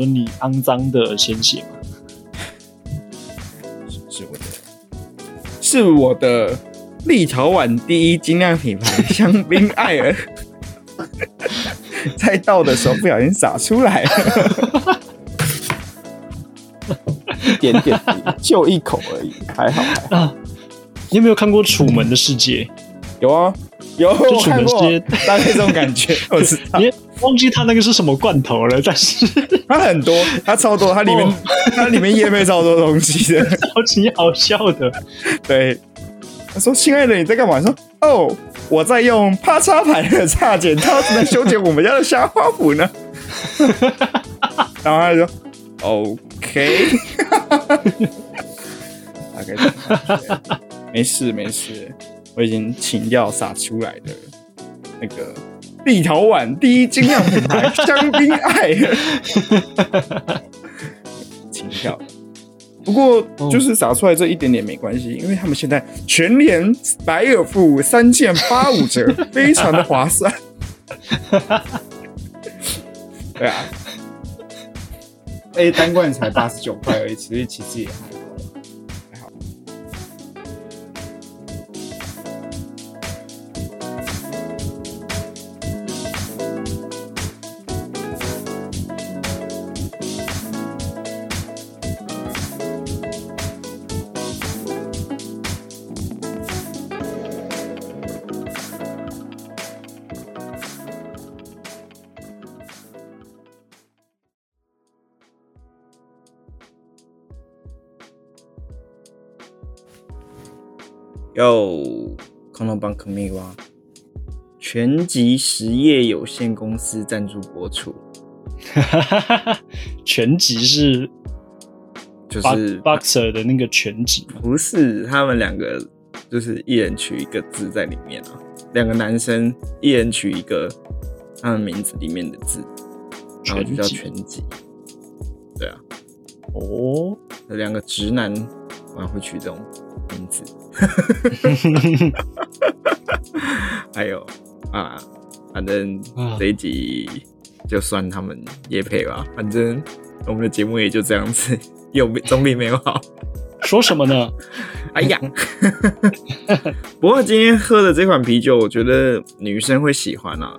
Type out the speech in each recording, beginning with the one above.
你说你肮脏的鲜血吗？是我的，是我的立陶宛第一精酿品牌香槟艾尔，在倒的时候不小心洒出来了，一 点点，就一口而已，还好还好。啊，你有没有看过《楚门的世界有啊，有楚门街，大概这种感觉，我知》？道。你忘记他那个是什么罐头了，但是 它很多，它超多，它里面、哦它里面页配超多东西的。超级好笑的。对，他说：“亲爱的，你在干嘛？”说：“哦，我在用啪嚓牌的叉剪刀子来修剪我们家的虾花圃呢。”然后他就说：“OK。”没事没事，我已经情调洒出来的那个立陶宛第一精酿品牌香槟爱，情调。不过就是洒出来这一点点没关系，因为他们现在全联百尔富三件八五折，非常的划算。对啊，哎，单罐才八十九块而已，所以其实也还好有空洞帮可米哇，全集实业有限公司赞助播出，全集是就是 Boxer 的那个全集嘛？不是他们两个就是一人取一个字在里面啊，两个男生一人取一个他们名字里面的字，然后就叫全集。对啊，哦，两个直男玩会取这种名字。还有啊，反正啊这一集就算他们也配吧，反正我们的节目也就这样子，有总比没有好。说什么呢？哎呀，不过今天喝的这款啤酒，我觉得女生会喜欢啊。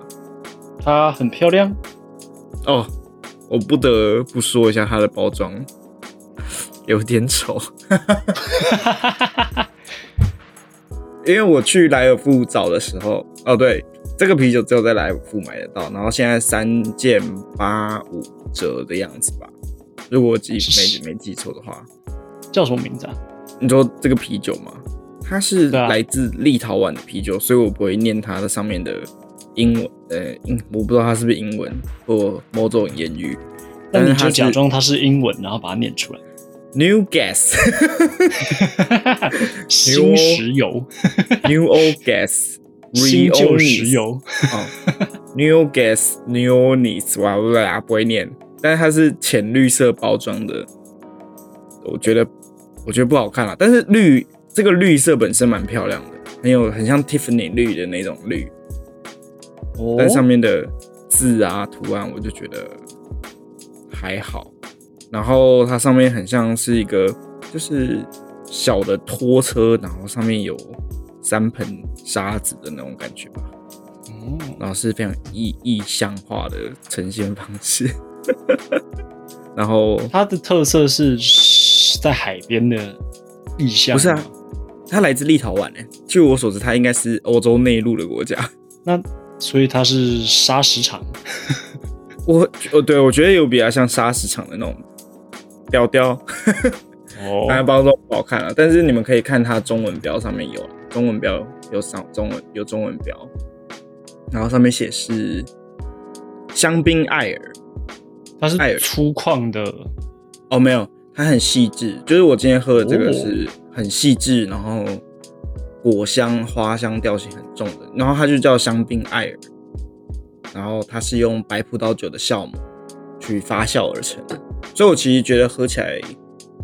它很漂亮，哦，我不得不说一下它的包装，有点丑。因为我去莱尔富找的时候，哦对，这个啤酒只有在莱尔富买得到，然后现在三件八五折的样子吧，如果我记没没记错的话。叫什么名字啊？你说这个啤酒吗？它是来自立陶宛的啤酒，所以我不会念它的上面的英文，呃，英我不知道它是不是英文或某种言语。那你就但是它是假装它是英文，然后把它念出来。New Gas 新石油，New Old Gas 新旧石油，哦，New Gas Neonis 哇，不对啊，不会念，但是它是浅绿色包装的，我觉得我觉得不好看了，但是绿这个绿色本身蛮漂亮的，很有很像 Tiffany 绿的那种绿，哦。但上面的字啊图案我就觉得还好，然后它上面很像是一个就是小的拖车，然后上面有三盆沙子的那种感觉吧。哦然后是非常意意象化的呈现方式。然后它的特色是在海边的意象，不是啊，它来自立陶宛诶，据我所知，它应该是欧洲内陆的国家。那所以它是砂石场，我哦，对我觉得有比较像砂石场的那种雕雕，哦。当然包装不好看了，但是你们可以看它中文标上面有中文标有上中文有中文标，然后上面写是香槟艾尔。它是艾尔。粗犷的，哦，没有，它很细致，就是我今天喝的这个哦。是很细致，然后果香、花香调性很重的，然后它就叫香槟艾尔，然后它是用白葡萄酒的酵母去发酵而成的，所以我其实觉得喝起来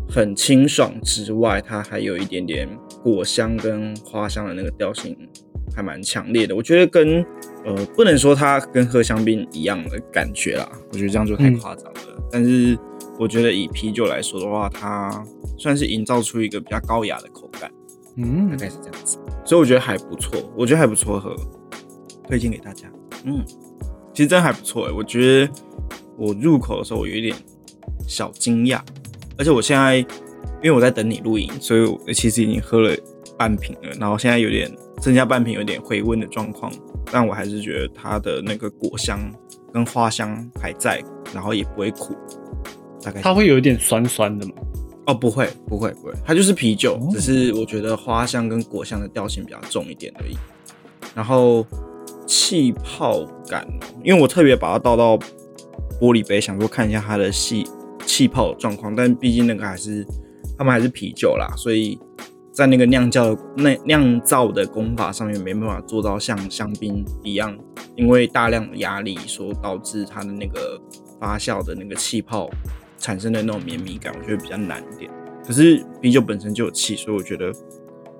很清爽之外，它还有一点点果香跟花香的那个调性，还蛮强烈的。我觉得跟呃，不能说它跟喝香槟一样的感觉啦，我觉得这样就太夸张了。但是我觉得以啤酒来说的话，它算是营造出一个比较高雅的口感，嗯大，概是这样子。所以我觉得还不错，我觉得还不错喝，推荐给大家。嗯，其实真的还不错哎，我觉得我入口的时候我有一点小惊讶，而且我现在因为我在等你录音，所以我其实已经喝了半瓶了，然后现在有点剩下半瓶，有点回温的状况，但我还是觉得它的那个果香跟花香还在，然后也不会苦，大概它会有一点酸酸的嘛。哦，不会，不会，不会，它就是啤酒，只是我觉得花香跟果香的调性比较重一点而已。然后气泡感，因为我特别把它倒到玻璃杯，想说看一下它的细气泡状况，但毕竟那个还是他们还是啤酒啦，所以在那个酿造那酿造的功法上面没办法做到像香槟一样，因为大量的压力所导致它的那个发酵的那个气泡产生的那种绵密感，我觉得比较难一点。可是啤酒本身就有气，所以我觉得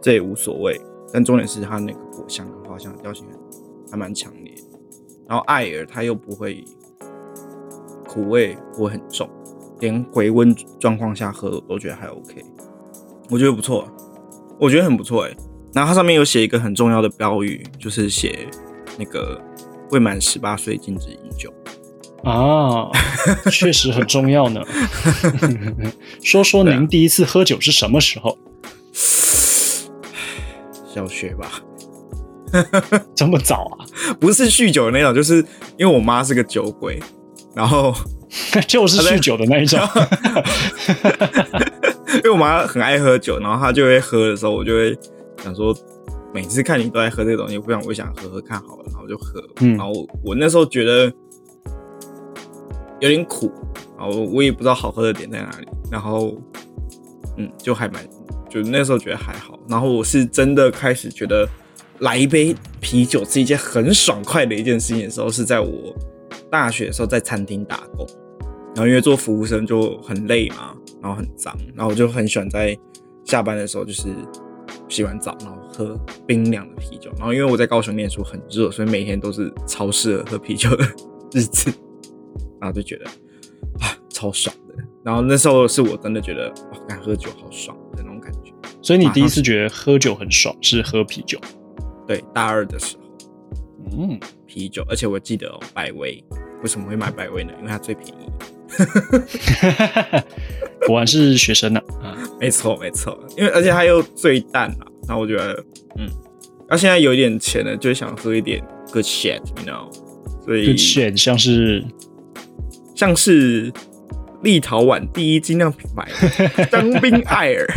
这也无所谓。但重点是它那个果香跟花香调性还蛮强烈，然后艾尔它又不会苦味不会很重，连回温状况下喝我都觉得还 OK，我觉得不错，我觉得很不错哎。然后它上面有写一个很重要的标语，就是写那个未满十八岁禁止饮酒。啊，确实很重要呢。说说您第一次喝酒是什么时候？小学吧，这么早啊？不是酗酒的那种，就是因为我妈是个酒鬼，然后 就是酗酒的那一种。因为我妈很爱喝酒，然后她就会喝的时候，我就会想说，每次看你都在喝这个东西，不想我想喝喝看好了，然后就喝。嗯然后我我那时候觉得有点苦，然后我也不知道好喝的点在哪里，然后嗯，就还蛮，就那时候觉得还好。然后我是真的开始觉得来一杯啤酒是一件很爽快的一件事情的时候，是在我大学的时候在餐厅打工。然后因为做服务生就很累嘛，然后很脏，然后我就很喜欢在下班的时候就是洗完澡，然后喝冰凉的啤酒。然后因为我在高雄念书很热，所以每天都是超适合喝啤酒的日子，然后就觉得啊超爽的。然后那时候是我真的觉得哇，敢喝酒好爽的那种感觉。所以你第一次觉得喝酒很爽是喝啤酒？对，大二的时候嗯，啤酒，而且我记得哦，百威为什么会买百威呢？因为它最便宜。果然是学生呢、啊。没错，没错，因为而且它又最淡啊，那我觉得，嗯，那现在有一点钱了，就想喝一点 good shit，you know，所以 Good shit，像是像是立陶宛第一精酿品牌 香槟艾尔，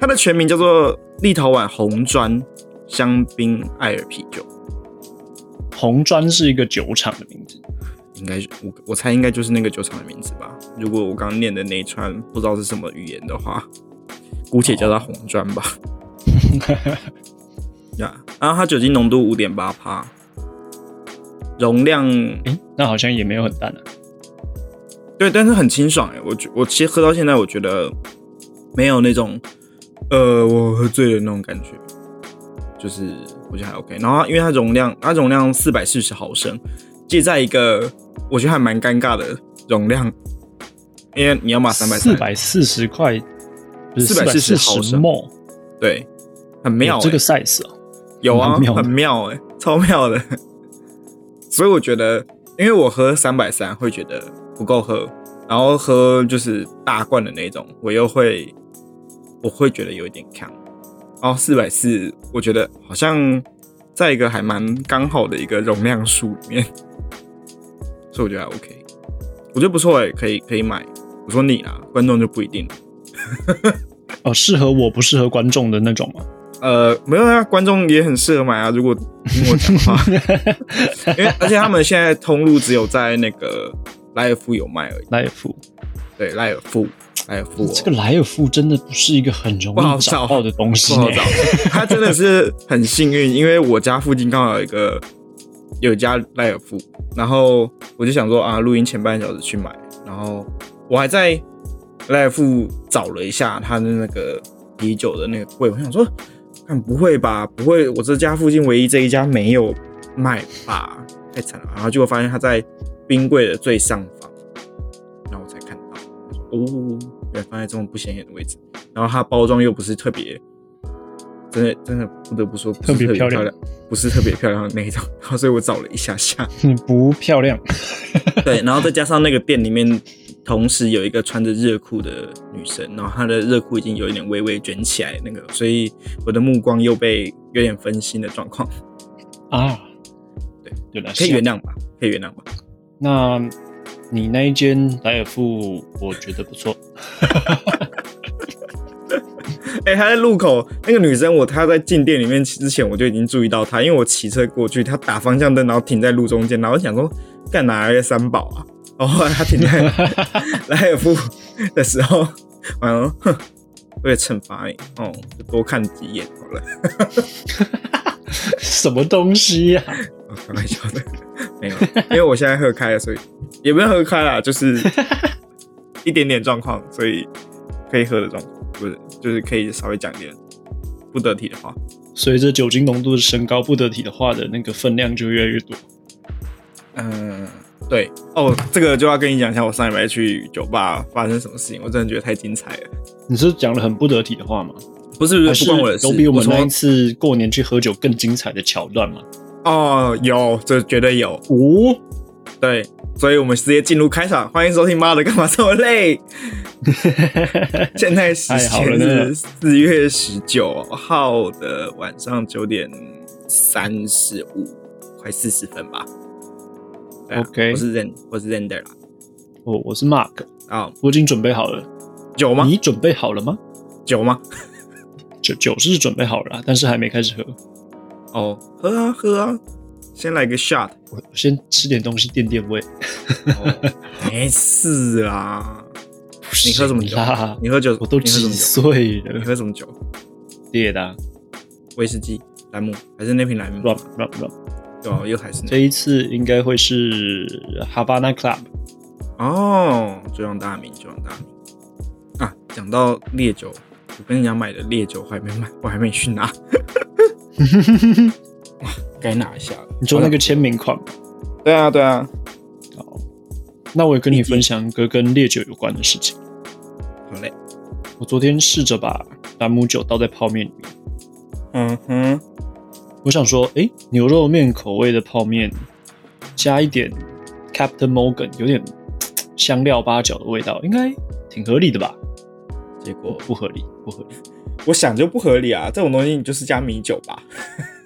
它的全名叫做立陶宛红砖香槟艾尔啤酒，红砖是一个酒厂的名字。应该是我我猜应该就是那个酒厂的名字吧。如果我刚刚念的那一串不知道是什么语言的话，姑且叫它红砖吧。呀，然后它酒精浓度五点八帕，容量诶，那好像也没有很淡啊。对，但是很清爽哎。我觉我其实喝到现在，我觉得没有那种呃我喝醉的那种感觉，就是我觉得还 OK。然后因为它容量，它容量四百四十毫升，介在一个我觉得还蛮尴尬的容量，因为你要买三百四百四十块，不是440 440毫升对，很妙、欸。这个 size 哦。有啊，妙很妙哎、超妙的。所以我觉得，因为我喝三百三会觉得不够喝，然后喝就是大罐的那种，我又会我会觉得有一点扛。然后四百四，我觉得好像在一个还蛮刚好的一个容量数里面，所以我觉得还 OK。我觉得不错哎、可以可以买。我说你啦，观众就不一定了。哦，适合我不适合观众的那种吗？呃，没有啊，观众也很适合买啊。如果听我讲话，因为而且他们现在通路只有在那个莱尔夫有卖而已。莱尔夫，对，莱尔富，莱尔富、哦、这个莱尔富真的不是一个很容易找找到的东西呢不好。找，他真的是很幸运，因为我家附近刚好有一个有一家莱尔富，然后我就想说啊，录音前半小时去买，然后我还在莱尔富找了一下他的那个啤酒的那个柜，我想说，看不会吧？不会，我这家附近唯一这一家没有卖吧？太惨了。然后结果发现他在冰柜的最上哦，原来放在这种不显眼的位置。然后它包装又不是特别，真的真的不得不说不是特别漂亮，不是特别漂亮的那一种。然后所以我找了一下下，不漂亮。对，然后再加上那个店里面同时有一个穿着热裤的女生，然后她的热裤已经有一点微微卷起来，那个，所以我的目光又被有点分心的状况，啊，对，有点可以原谅吧，可以原谅吧。那你那一间莱尔富，我觉得不错。哎、她在路口那个女生，我她在进店里面之前我就已经注意到她，因为我骑车过去，她打方向灯，然后停在路中间，然后我想说干哪来的三宝啊？然后后来她停在莱尔富的时候，完了哼，为了惩罚你，哦，就多看几眼好了。什么东西呀、哦开玩笑的，没有，因为我现在喝开了，所以也不是喝开啦，就是 一点点状况，所以可以喝的状况，不是，就是可以稍微讲点不得体的话。随着酒精浓度的升高，不得体的话的那个分量就越来越多。嗯，对，哦，这个就要跟你讲一下，我上礼拜去酒吧发生什么事情，我真的觉得太精彩了。你是讲了很不得体的话吗？不是不是，不关我的事。有比我们那一次过年去喝酒更精彩的桥段吗？哦，有，这绝对有。哦，对，所以我们直接进入开场，欢迎收听。妈的，干嘛这么累？现在时间是四月十九号的晚上九点三十五，快四十分吧。啊 OK 我是 Zen，我是 Zender 啦。我我是 Mark，啊、我已经准备好了。酒吗？你准备好了吗？酒吗？酒酒是准备好了，但是还没开始喝。哦，喝啊喝啊，先来个 shot。我我先吃点东西垫垫胃。哦，没事啦。你喝什么酒？你喝酒？我都几？岁你，喝什么酒？烈的啊威士忌、兰姆，还是那瓶兰姆？，rum rum。对啊，又还是那这一次应该会是 Havana Club。哦，酒酿大名，酒酿大名啊！讲到烈酒，我跟人家买的烈酒我还没买，我还没去拿，该拿一下了。你做那个签名款吗？对啊，对啊，好，那我也跟你分享一个跟烈酒有关的事情。好嘞。我昨天试着把朗姆酒倒在泡面里面，嗯哼，我想说，诶，牛肉面口味的泡面，加一点 Captain Morgan，有点香料八角的味道，应该挺合理的吧？结果不合理，不合理。我想就不合理啊！这种东西你就是加米酒吧。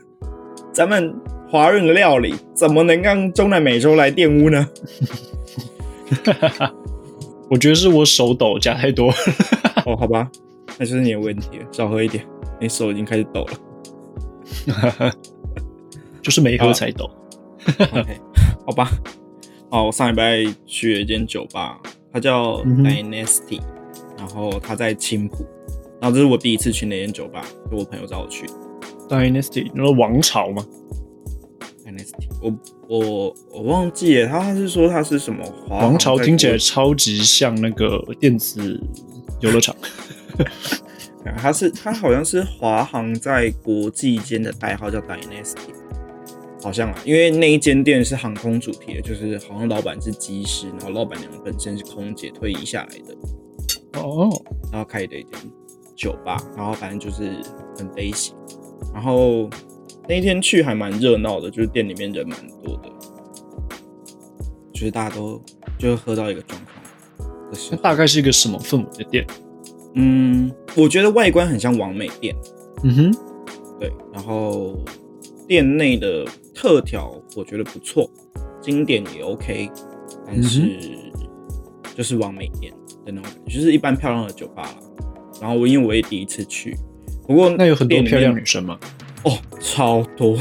咱们华人的料理怎么能让中南美洲来玷污呢？我觉得是我手抖加太多。哦，好吧，那就是你的问题了，少喝一点，你手已经开始抖了。就是没喝才抖。OK，好吧。哦，我上礼拜去了一间酒吧，它叫 Dynasty，、然后它在青浦，然后这是我第一次去那间酒吧，就我朋友找我去 Dynasty，你说王朝吗？Dynasty。我我我忘记了，他是说他是什么华王朝听起来超级像那个电子游乐场。啊 他是他好像是华航在国际间的代号叫 Dynasty，好像啊，因为那一间店是航空主题的，就是好像老板是机师，然后老板娘本身是空姐退役下来的，哦，然后开的一间酒吧，然后反正就是很 basic，然后那一天去还蛮热闹的，就是店里面人蛮多的，就是大家都就是喝到一个状况的时候，那大概是一个什么氛围的店？嗯，我觉得外观很像王美店。嗯哼，对，然后店内的特调我觉得不错，经典也 OK，但是就是完美店的那种感觉，就是一般漂亮的酒吧啦。然后我因为我也第一次去，不过那有很多漂亮女生吗？哦，超多，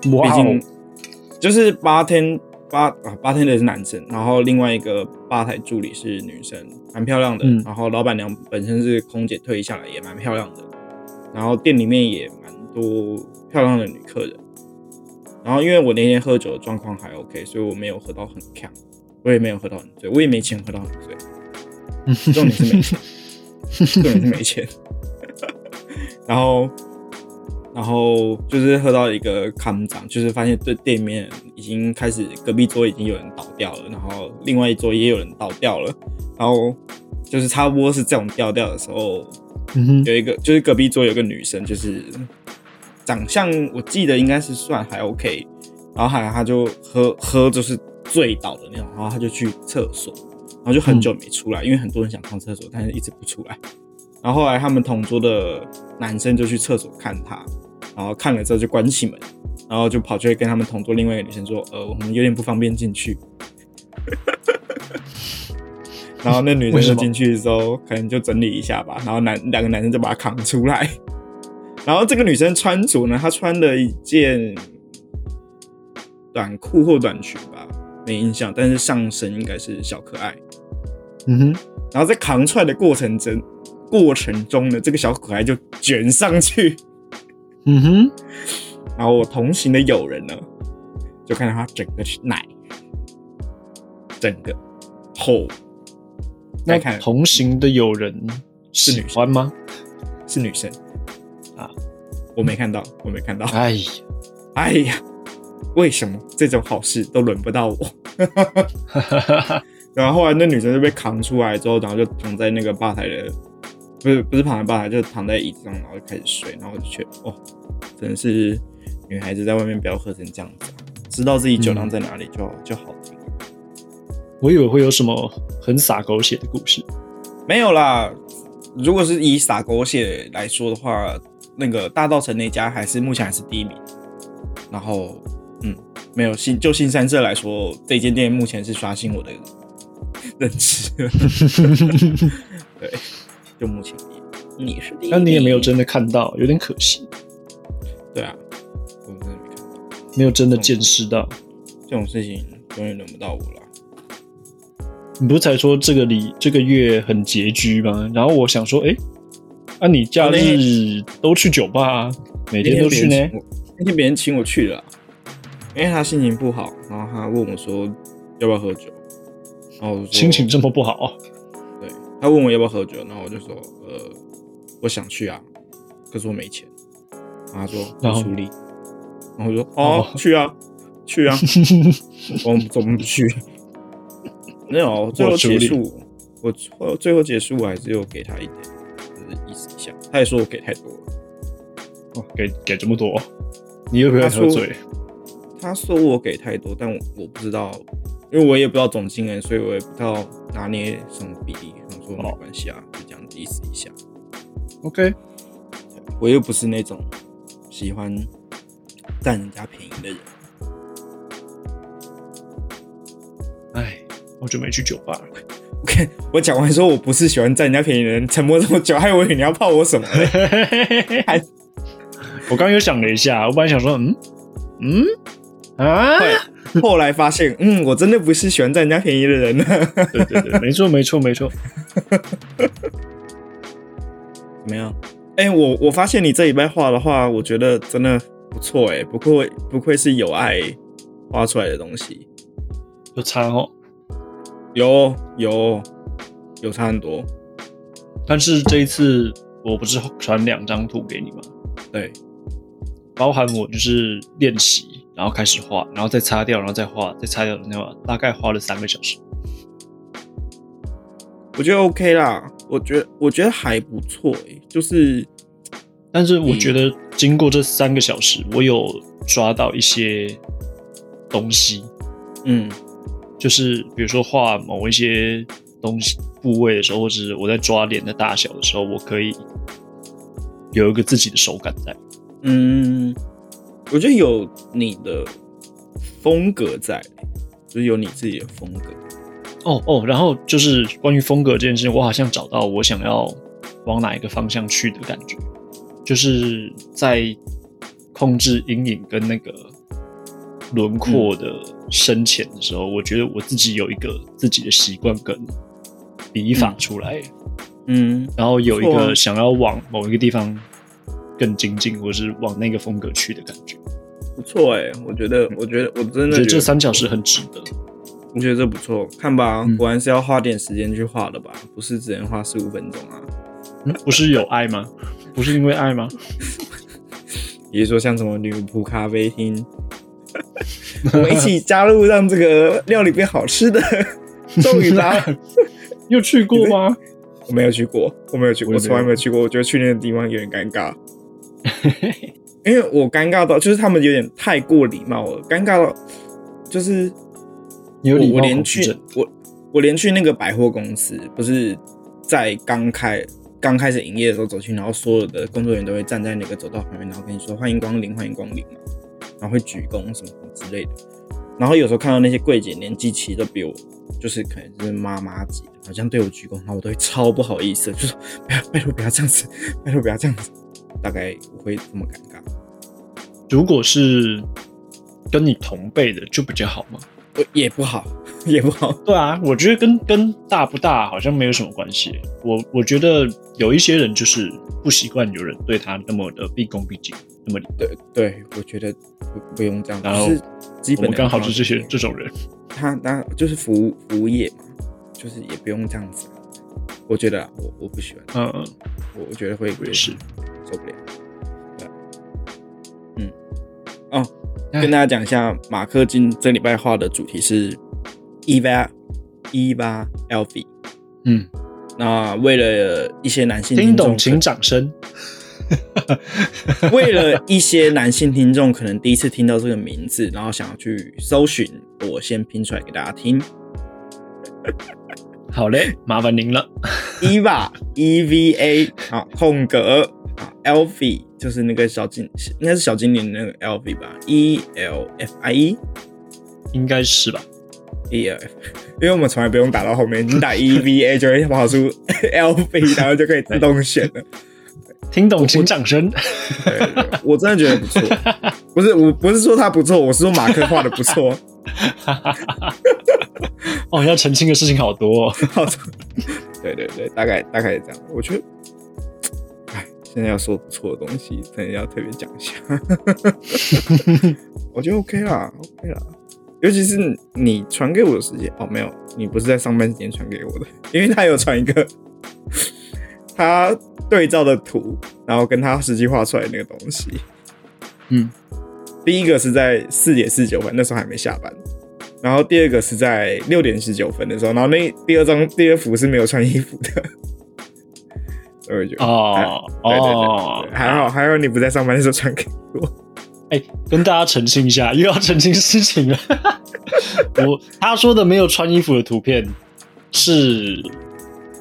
毕竟，就是八天八啊八天的是男生，然后另外一个吧台助理是女生，蛮漂亮的。嗯然后老板娘本身是空姐退役下来，也蛮漂亮的。然后店里面也蛮多漂亮的女客人。然后因为我那天喝酒的状况还 OK，所以我没有喝到很强，我也没有喝到很醉，我也没钱喝到很醉。重点是没钱，重点是没钱。然后然后就是喝到一个康长，就是发现对店面已经开始隔壁桌已经有人倒掉了，然后另外一桌也有人倒掉了，然后就是差不多是这种调调的时候，嗯，有一个就是隔壁桌有个女生，就是长相我记得应该是算还 OK，然后后来她就喝喝就是醉倒的那种，然后她就去厕所，然后就很久没出来，因为很多人想上厕所，但是一直不出来。然后后来他们同桌的男生就去厕所看他，然后看了之后就关起门，然后就跑去跟他们同桌另外一个女生说：“呃，我们有点不方便进去。”然后那女生就进去的时候，可能就整理一下吧，然后男两个男生就把他扛出来。然后这个女生穿着呢，她穿了一件短裤或短裙吧，没印象，但是上身应该是小可爱。嗯哼，然后在扛出来的过程中，过程中呢，这个小可爱就卷上去，嗯哼，然后我同行的友人呢，就看到他整个奶，整个后，那看同行的友人是女生欢吗？是女生。啊，我没看到，我没看到，哎呀，哎呀，为什么这种好事都轮不到我？然后后来那女生就被扛出来之后，然后就躺在那个吧台的，不是不是躺在吧台，就是躺在椅子上，然后就开始睡。然后我就觉得，哦，真的是女孩子在外面不要喝成这样子啊，知道自己酒量在哪里就、就好听。我以为会有什么很洒狗血的故事。没有啦，如果是以洒狗血来说的话，那个大道城那家还是目前还是第一名。然后，嗯，没有新就新三社来说，这间店目前是刷新我的认知。对，就目前你是第一名，但你也没有真的看到，有点可惜，对啊，我真的没看到没有真的见识到。这种事情，永远轮不到我了。你不是才说这个里这个月很拮据吗？然后我想说，哎、啊，你假日都去酒吧、啊，每天都去呢那天别人请？我那天别人请我去了啊，因为他心情不好，然后他问我说要不要喝酒，然后心情这么不好，对，他问我要不要喝酒，然后我就说呃我想去啊，可是我没钱，然后他说然后？我出力，然后我说哦去啊去啊，我们怎么不去？没有，最后结束，我最最后结束我还是有给他一点，就是意思一下，他也说我给太多了。哦，给给这么多，你会不会他说喝醉？他说我给太多，但我我不知道，因为我也不知道总金额，所以我也不知道拿捏什么比例。我说没关系啊，就这样子意思一下。OK，我又不是那种喜欢占人家便宜的人。哎，好久没去酒吧了。OK，我讲完说我不是喜欢占人家便宜的人，沉默这么久，还以为你要泡我什么 我刚刚又想了一下，我本来想说，嗯嗯啊，后后来发现，嗯，我真的不是喜欢占人家便宜的人呢。对对对，没错没错没错。怎么样？哎、我我发现你这礼拜画的画，我觉得真的不错哎，不愧不愧是有爱画出来的东西，有差哦，有有有差很多。但是这一次我不是传两张图给你吗？对，包含我就是练习，然后开始画，然后再擦掉，然后再画，再擦掉，那样大概花了三个小时。我觉得 OK 啦，我觉得我觉得还不错哎，就是但是我觉得经过这三个小时，我有抓到一些东西，嗯就是比如说画某一些东西部位的时候，或者是我在抓脸的大小的时候，我可以有一个自己的手感在。嗯，我觉得有你的风格在，就是有你自己的风格。哦哦，然后就是关于风格这件事情，我好像找到我想要往哪一个方向去的感觉，就是在控制阴影跟那个轮廓的深浅的时候，我觉得我自己有一个自己的习惯跟笔法出来，嗯，然后有一个想要往某一个地方更精进，或是往那个风格去的感觉。不错哎，我觉得，我觉得我真的我觉得这三小不错时很值得。我觉得这不错，看吧，嗯果然是要花点时间去画的吧，不是只能花十五分钟啊。嗯，不是有爱吗？不是因为爱吗？比如说像什么女仆咖啡厅，我们一起加入让这个料理变好吃的咒语吧。你有去过吗？我没有去过，我没有去过，我从来没有去过。我觉得去那个地方有点尴尬，因为我尴尬到就是他们有点太过礼貌了，尴尬到就是有礼貌我我连去我我连去那个百货公司，不是在刚开刚开始营业的时候走去，然后所有的工作人员都会站在那个走道旁边，然后跟你说欢迎光临，欢迎光临嘛，然后会鞠躬什么什么之类的。然后有时候看到那些柜姐年纪其实都比我，就是可能就是妈妈级，好像对我鞠躬，然后我都会超不好意思，就说不要拜托不要这样子，拜托不要这样子，大概不会这么尴尬。如果是跟你同辈的，就比较好嘛。我也不好，也不好。对啊，我觉得跟跟大不大好像没有什么关系。我我觉得有一些人就是不习惯有人对他那么的毕恭毕敬，那么。对对，我觉得不不用这样，然后基本刚好是这些这种人。他那就是服务服务业嘛，就是也不用这样子。我觉得啊我我不喜欢，嗯嗯，我我觉得会是。受不了。对，嗯，哦，哎跟大家讲一下，马克今这礼拜画的主题是 Eva Eva Elfi。嗯，那为了一些男性听懂请掌声。为了一些男性听众可能第一次听到这个名字，然后想要去搜寻，我先拼出来给大家听。好嘞，麻烦您了。Eva E V A 啊，空格啊，Elfi 就是那个小精，应该是小精灵那个 Elfi 吧，E L F I E 应该是吧？E L F，因为我们从来不用打到后面，你打 E V A 就会跑出 Elfi，然后就可以自动选了。听懂请掌声。我真的觉得不错，不是我不是说他不错，我是说马克画的不错。哦，要澄清的事情好多、哦。好多，对对对，大概大概是这样。我觉得，哎，现在要说不错的东西，真的要特别讲一下。我觉得 OK 啦，OK 啦。尤其是你传给我的时间，哦，没有，你不是在上班时间传给我的，因为他有传一个他对照的图，然后跟他实际画出来的那个东西。嗯，第一个是在四点四九分，那时候还没下班。然后第二个是在六点十九分的时候，然后那第二张第二幅是没有穿衣服的，所以我觉得哦对对对哦，还好还好你不在上班的时候传给我，哎、跟大家澄清一下，又要澄清事情了。我他说的没有穿衣服的图片是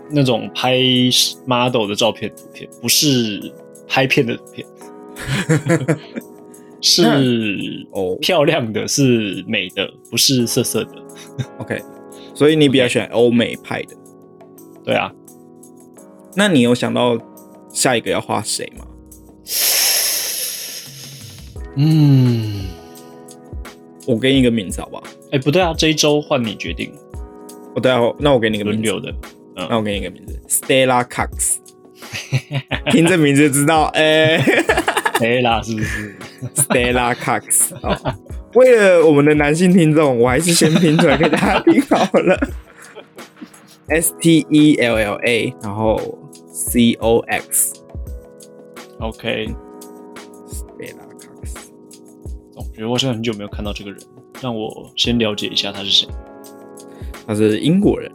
那种拍 model 的照片图片，不是拍片的图片。是哦漂亮的，是美的，不是色色的。OK，所以你比较喜欢欧美派的。对啊，那你有想到下一个要画谁吗？嗯，我给你一个名字好不好？哎、不对啊，这一周换你决定，我对啊，那我给你一个轮流，的。那我给你一个名字，Stella Cox。听这名字就知道，哎、，Stella，是不是？Stella Cox。好，为了我们的男性听众，我还是先拼出来给大家听好了。S T E L L A，然后 C O X。OK，Stella Cox。总觉得我好像很久没有看到这个人，让我先了解一下他是谁。他是英国人。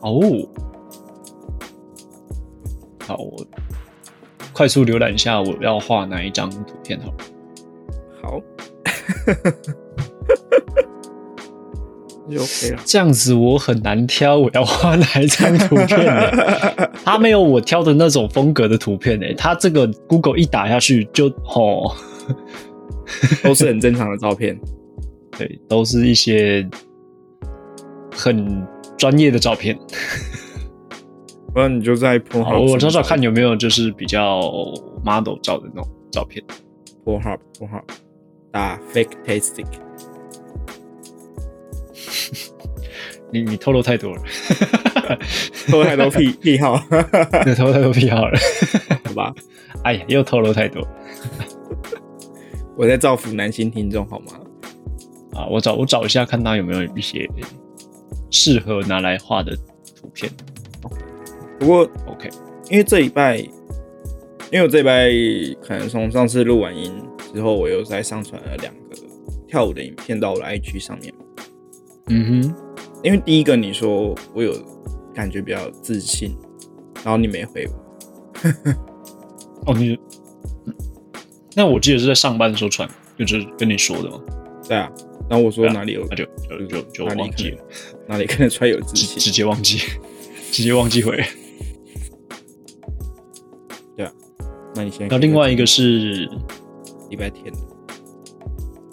哦，好，我快速浏览一下我要画哪一张图片好了。好，就 OK 了。这样子我很难挑我要画哪一张图片呢？它没有我挑的那种风格的图片呢。他这个 Google 一打下去就哦，都是很正常的照片。对，都是一些很专业的照片。不然你就在 p 好，我找找看有没有就是比较 model 照的那种照片。o h u b 打 fake tastic。你你透露太多了，透露太多癖癖好，你透露太多癖好了。好吧？哎呀，又透露太多我在造福男性听众，好吗？啊！我找我找一下，看他有没有一些适合拿来画的图片。不过 OK，因为这礼拜因为我这礼拜可能从上次录完音之后，我又再上传了两个跳舞的影片到我的 IG 上面。嗯哼，因为第一个你说我有感觉比较自信，然后你没回我，哦，你，那我记得是在上班的时候传，就是跟你说的嘛。对啊，然后我说哪里有那就就就就忘记了，哪里看得出来有自信直？接忘记，直接忘记回。对啊那你现在那另外一个是，礼拜天的，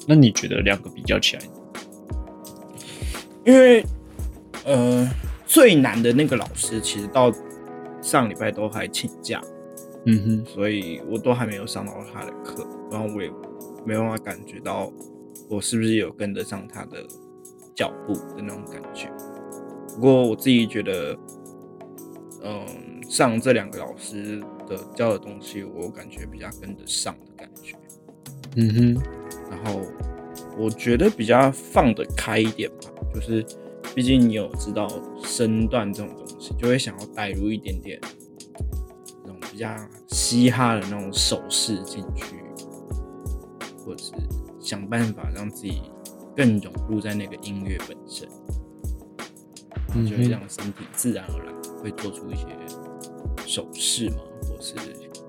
那你觉得两个比较起来，因为呃最难的那个老师其实到上礼拜都还请假，嗯哼，所以我都还没有上到他的课，然后我也没办法感觉到我是不是有跟得上他的脚步的那种感觉。不过我自己觉得，嗯，上这两个老师的教的东西，我感觉比较跟得上的感觉。嗯哼，然后我觉得比较放得开一点吧，就是毕竟你有知道身段这种东西，就会想要带入一点点那种比较嘻哈的那种手势进去，或者是想办法让自己更融入在那个音乐本身，嗯就会哼，让身体自然而然会做出一些手势嘛，或是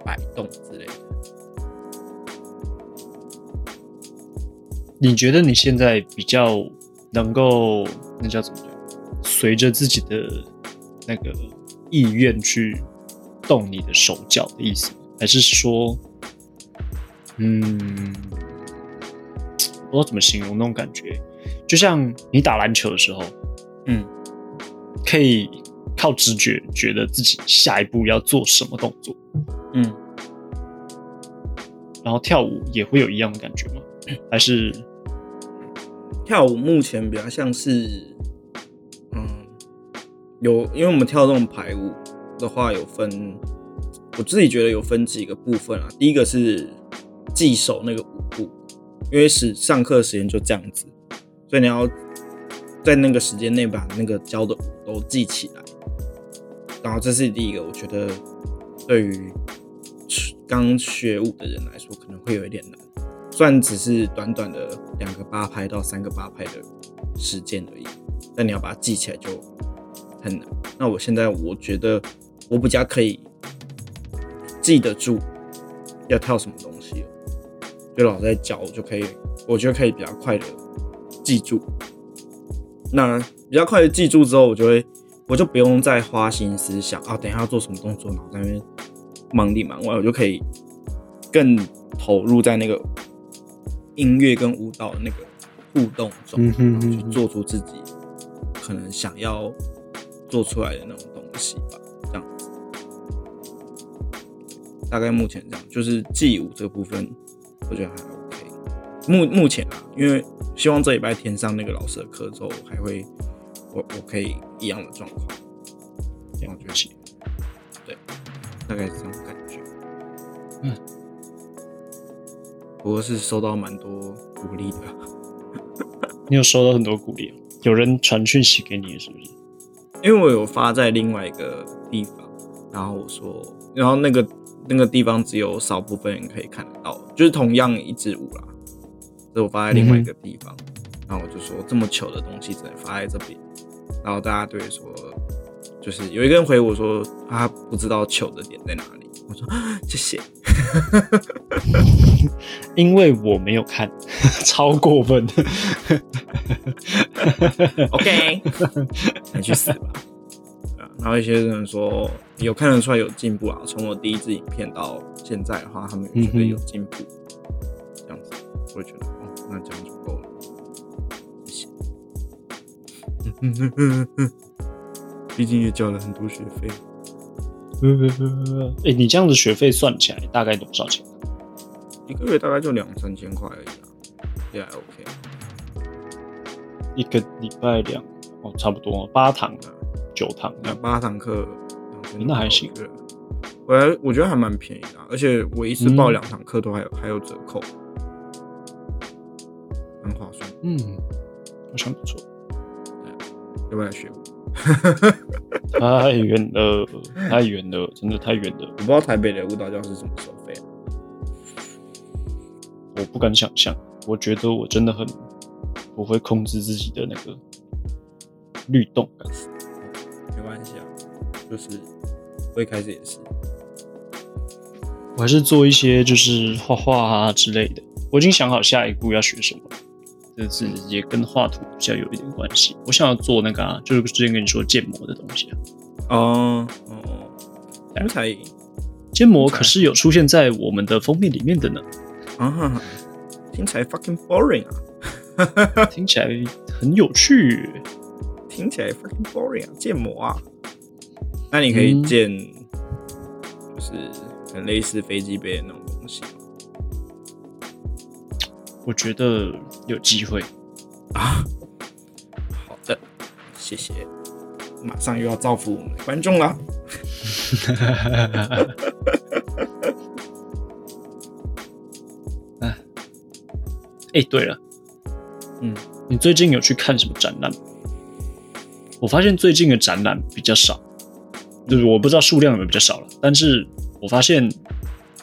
摆动之类的。你觉得你现在比较能够那叫怎么讲？随着自己的那个意愿去动你的手脚的意思？还是说，嗯，不知道怎么形容那种感觉？就像你打篮球的时候，嗯，可以靠直觉觉得自己下一步要做什么动作，嗯，然后跳舞也会有一样的感觉吗？还是跳舞目前比较像是，嗯，有，因为我们跳这种排舞的话，有分，我自己觉得有分几个部分啊。第一个是记手那个舞步，因为是上课时间就这样子，所以你要在那个时间内把那个教的都记起来。然后这是第一个，我觉得对于刚学舞的人来说，可能会有一点难。算只是短短的两个八拍到三个八拍的时间而已，但你要把它记起来就很难。那我现在我觉得我比较可以记得住要跳什么东西了，就老在教，我就可以，我觉得可以比较快的记住。那比较快的记住之后，我就会，我就不用再花心思想啊，等一下要做什么动作，然后在那边忙里忙外，我就可以更投入在那个音乐跟舞蹈的那个互动中，嗯哼然后去做出自己可能想要做出来的那种东西吧，这样子。大概目前这样，就是记舞这个部分，我觉得还 OK。目目前啊，因为希望这礼拜填上那个老师的课之后，我还会我我可以一样的状况，了对？大概是这种感觉。嗯，不过是收到蛮多鼓励的。你有收到很多鼓励啊？有人传讯息给你是不是？因为我有发在另外一个地方，然后我说，然后那个那个地方只有少部分人可以看得到，就是同样一支舞啦，所以我发在另外一个地方，然后我就说这么糗的东西只能发在这边，然后大家对说，就是有一个人回我说他不知道糗的点在哪里，我说 谢谢，因为我没有看，超过分。OK，你去死吧。啊然后一些人说有看得出来有进步啊，从我第一支影片到现在的话，他们有觉得有进步，这样子，我就觉得哦，那这样就够了，谢谢。毕竟也交了很多学费，哎、你这样子学费算起来大概多少钱？一个月大概就两三千块而已啊，也还 OK。一个礼拜两哦，差不多八堂啊、九堂。啊八堂课，那还行多我还我觉得还蛮便宜的啊、而且我一次报嗯两堂课都还有、还有折扣，蛮划算。嗯，好像不错。要不要来学舞？太远了，太远了，真的太远了，我不知道台北的舞蹈教室怎么收费啊？我不敢想象。我觉得我真的很不会控制自己的那个律动感。没关系啊，就是我一开始也是，我还是做一些就是画画啊之类的。我已经想好下一步要学什么，这是也跟画图比较有一点关系。我想要做那个啊，就是之前跟你说建模的东西啊。哦哦，天才建模可是有出现在我们的封面里面的呢。啊哈哈，听起来 fucking boring 啊，听起来很有趣。听起来 fucking boring 啊，建模啊。那你可以建，就是很类似飞机杯的那种东西？我觉得有机会。啊，好的，谢谢。马上又要造福我们的观众了。哎，哎，对了，嗯，你最近有去看什么展览吗？我发现最近的展览比较少，就是我不知道数量有没有比较少了，但是我发现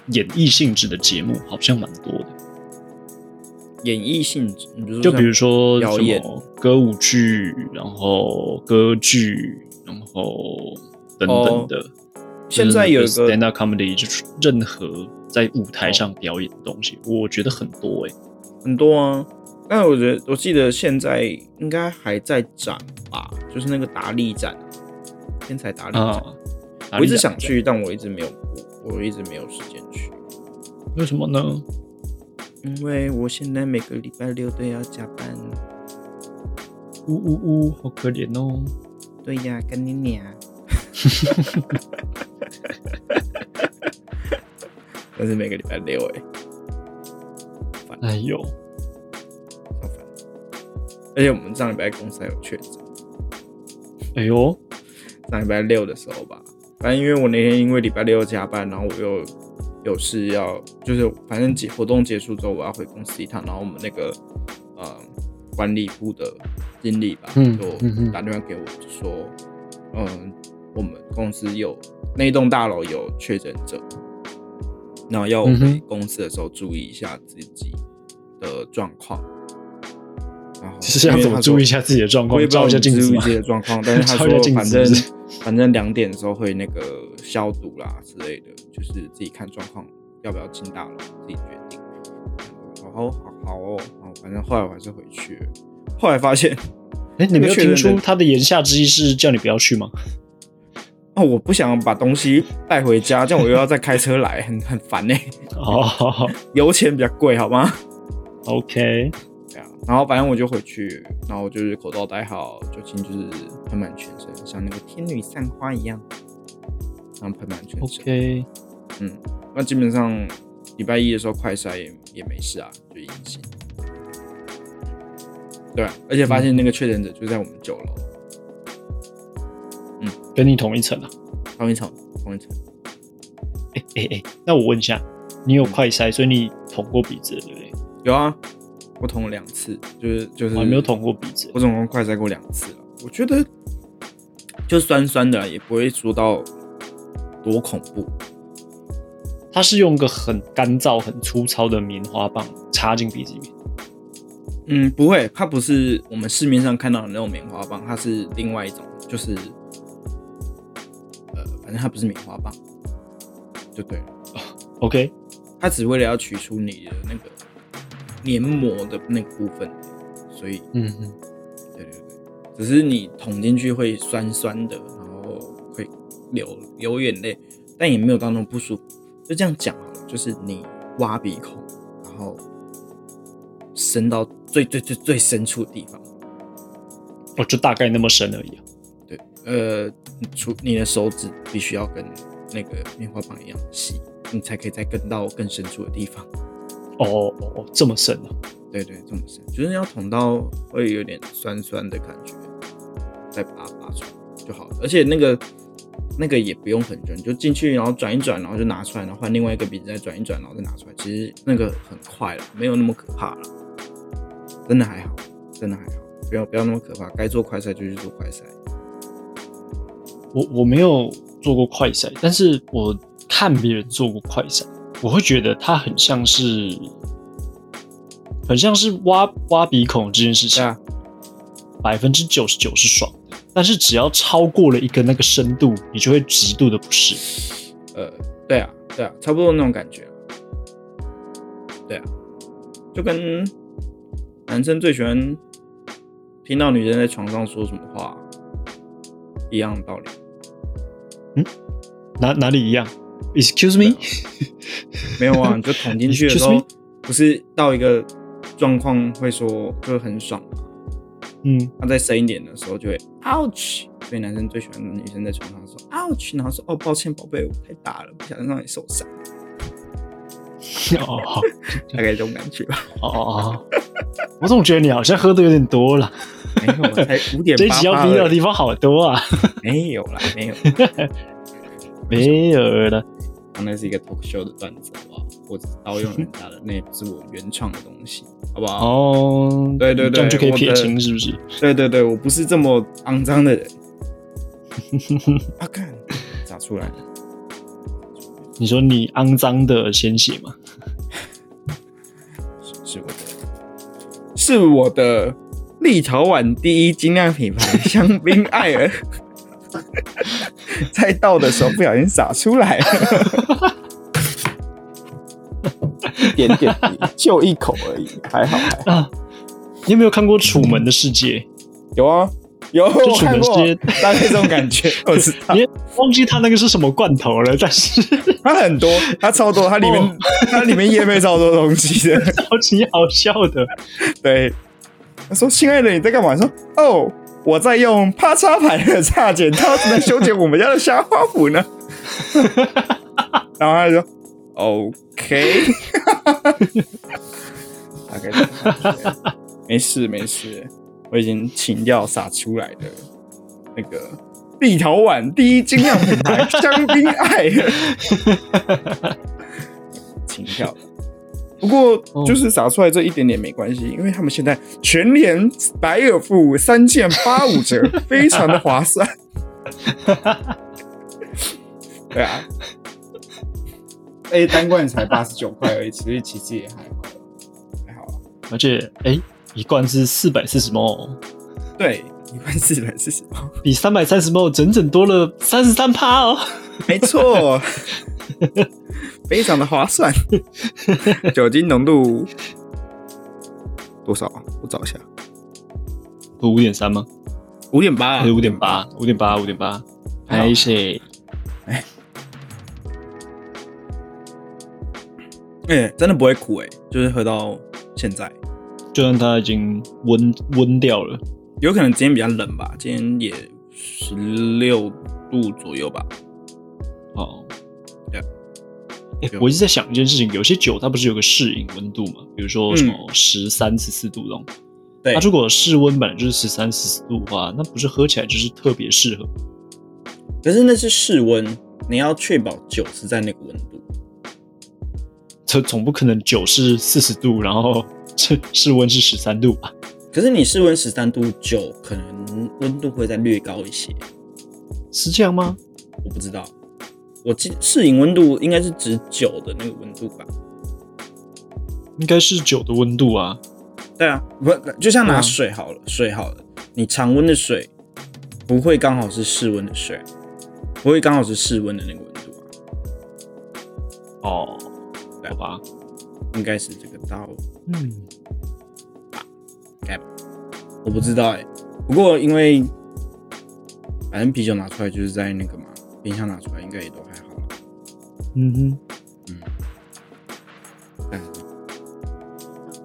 演艺性质的节目好像蛮多的。演绎性质，就比如说表演。歌舞剧，然后歌剧，然后等等的。哦现在有一个 stand up comedy，就是任何在舞台上表演的东西，我觉得很多哎、很多啊，但我觉得我记得现在应该还在展吧，就是那个达利展，天才达利展，啊，我一直想去，但我一直没有，我我一直没有时间去，为什么呢？因为我现在每个礼拜六都要加班。呜呜呜，好可怜哦。对呀，跟你俩。但是每个礼拜六哎、哎呦，好烦。而且我们上礼拜公司还有确诊，哎呦，上礼拜六的时候吧，反正因为我那天因为礼拜六加班，然后我又有事要，就是反正结活动结束之后我要回公司一趟，然后我们那个呃管理部的经理吧，嗯就打电话给我说，嗯，我们公司有那一栋大楼有确诊者，然后要我回嗯哼公司的时候注意一下自己的状况。然后是要怎么注意一下自己的状况我也？不知道照一下镜子吗注意自？己的状况，但是他说反正反正两点的时候会那个消毒啦之类的，就是自己看状况要不要进大楼，自己决定。好好好好哦，好，反正后来我还是回去了。后来发现，哎、你没有听出他的言下之意是叫你不要去吗？哦，我不想把东西带回家，这样我又要再开车来，很很烦呢、哦油钱比较贵，好吗？，OK，对啊，然后反正我就回去，然后就是口罩戴好，酒精就是喷满全身，像那个天女散花一样，然后喷满全身。OK，嗯，那基本上礼拜一的时候快筛也也没事啊，就阴性。对啊，而且发现那个确诊者就在我们九楼嗯跟你同一层啊。同一层，同一层。哎哎哎，那我问一下，你有快筛，所以你捅过鼻子对不对？有啊，我捅了两次，就是就是我还没有捅过鼻子我。总共快筛过两次了。我觉得就酸酸的啊，也不会说到多恐怖。它是用个很干燥、很粗糙的棉花棒插进鼻子里面。嗯，不会，它不是我们市面上看到的那种棉花棒，它是另外一种，就是呃，反正它不是棉花棒，就对了。OK，它只为了要取出你的那个黏膜的那个部分，所以嗯嗯，对对对，只是你捅进去会酸酸的，流流眼泪，但也没有到那种不舒服。就这样讲好了，就是你挖鼻孔，然后伸到最最最最深处的地方，哦，就大概那么深而已啊。对，呃，除你的手指必须要跟那个棉花棒一样细，你才可以再跟到更深处的地方。哦哦哦，这么深啊！对对，这么深，就是要捅到会有点酸酸的感觉，再把它拔出来就好了。而且那个那个也不用很久，你就进去，然后转一转，然后就拿出来，然后换另外一个鼻子再转一转，然后再拿出来。其实那个很快了，没有那么可怕了，真的还好，真的还好，不要不要那么可怕。该做快筛就去做快筛。我我没有做过快筛，但是我看别人做过快筛，我会觉得它很像是，很像是挖挖鼻孔这件事情，啊，百分之九十九是爽的，但是只要超过了一个那个深度，你就会极度的不适。呃，对啊，对啊，差不多那种感觉。对啊，就跟男生最喜欢听到女生在床上说什么话一样的道理。嗯哪哪里一样？Excuse me？没有啊，你就捅进去的时候 不是到一个状况会说就很爽嘛？嗯，那再深一点的时候就会 ouch，所以男生最喜欢女生在床上说 ouch，然后说哦抱歉宝贝，我太大了，不想让你受伤，哦 大概这种感觉吧。哦哦哦，我总觉得你好像喝的有点多了，没有，我才五点八集要逼的地方好多啊，没有啦，没有。没有了。那是一个 talk show 的段子，好不好？我只是盗用人家的，那也不是我原创的东西，好不好？哦，对对对这样就可以撇清是不是？对对对，我不是这么肮脏的人。啊，看咋出来的？你说你肮脏的鲜血吗？是我的，是我的立陶宛第一精酿品牌香槟艾尔，在倒的时候不小心洒出来了，一点点就一口而已，还好还好。啊，你有没有看过《楚门的世界有啊，有楚门世界，大概这种感觉，我知道》？。你忘记他那个是什么罐头了，但是 它很多，它超多，它里面、哦它里面页面超多东西的。超级好笑的。对，他说：“亲爱的，你在干嘛？”说：“哦，我在用啪嚓牌的叉剪刀子来修剪我们家的虾花圃呢。” 然后他就说：“OK。”大概这种感觉没事没事，我已经情调撒出来的那个立陶宛第一精酿品牌香槟爱，情调。不过就是撒出来这一点点没关系，因为他们现在全年百尔富三件八五折，非常的划算。对啊，哎、单罐才八十九块而已，所以其实也还好，还好啊。而且，哎、一罐是四百四十 ml，对，一罐四百四十包，比三百三十 ml 整整多了三十三趴哦。没错，非常的划算。酒精浓度多少啊？我找一下，不五点三吗？五点八，还是五点八？五点八，五点八。拍谁？哎、真的不会苦哎、就是喝到现在，就算它已经温温掉了，有可能今天比较冷吧，今天也十六度左右吧。哦。对我一直在想一件事情，有些酒它不是有个适应温度嘛？比如说什么嗯十三、十四度这种。对那、如果室温本来就是十三、十四度的话，那不是喝起来就是特别适合？可是那是室温，你要确保酒是在那个温度。这总不可能酒是四十度，然后 这室温是十三度吧？可是你室温十三度，酒可能温度会再略高一些，是这样吗？我不知道。我记适应温度应该是指酒的那个温度吧？应该是酒的温度啊。对啊，不就像拿水好了，水好了，你常温的水不会刚好是室温的水，不会刚好是室温的那个温度啊，哦，对好吧，应该是这个道理。嗯，我不知道哎、不过因为反正啤酒拿出来就是在那个嘛，冰箱拿出来应该也都还好啦。嗯哼，但是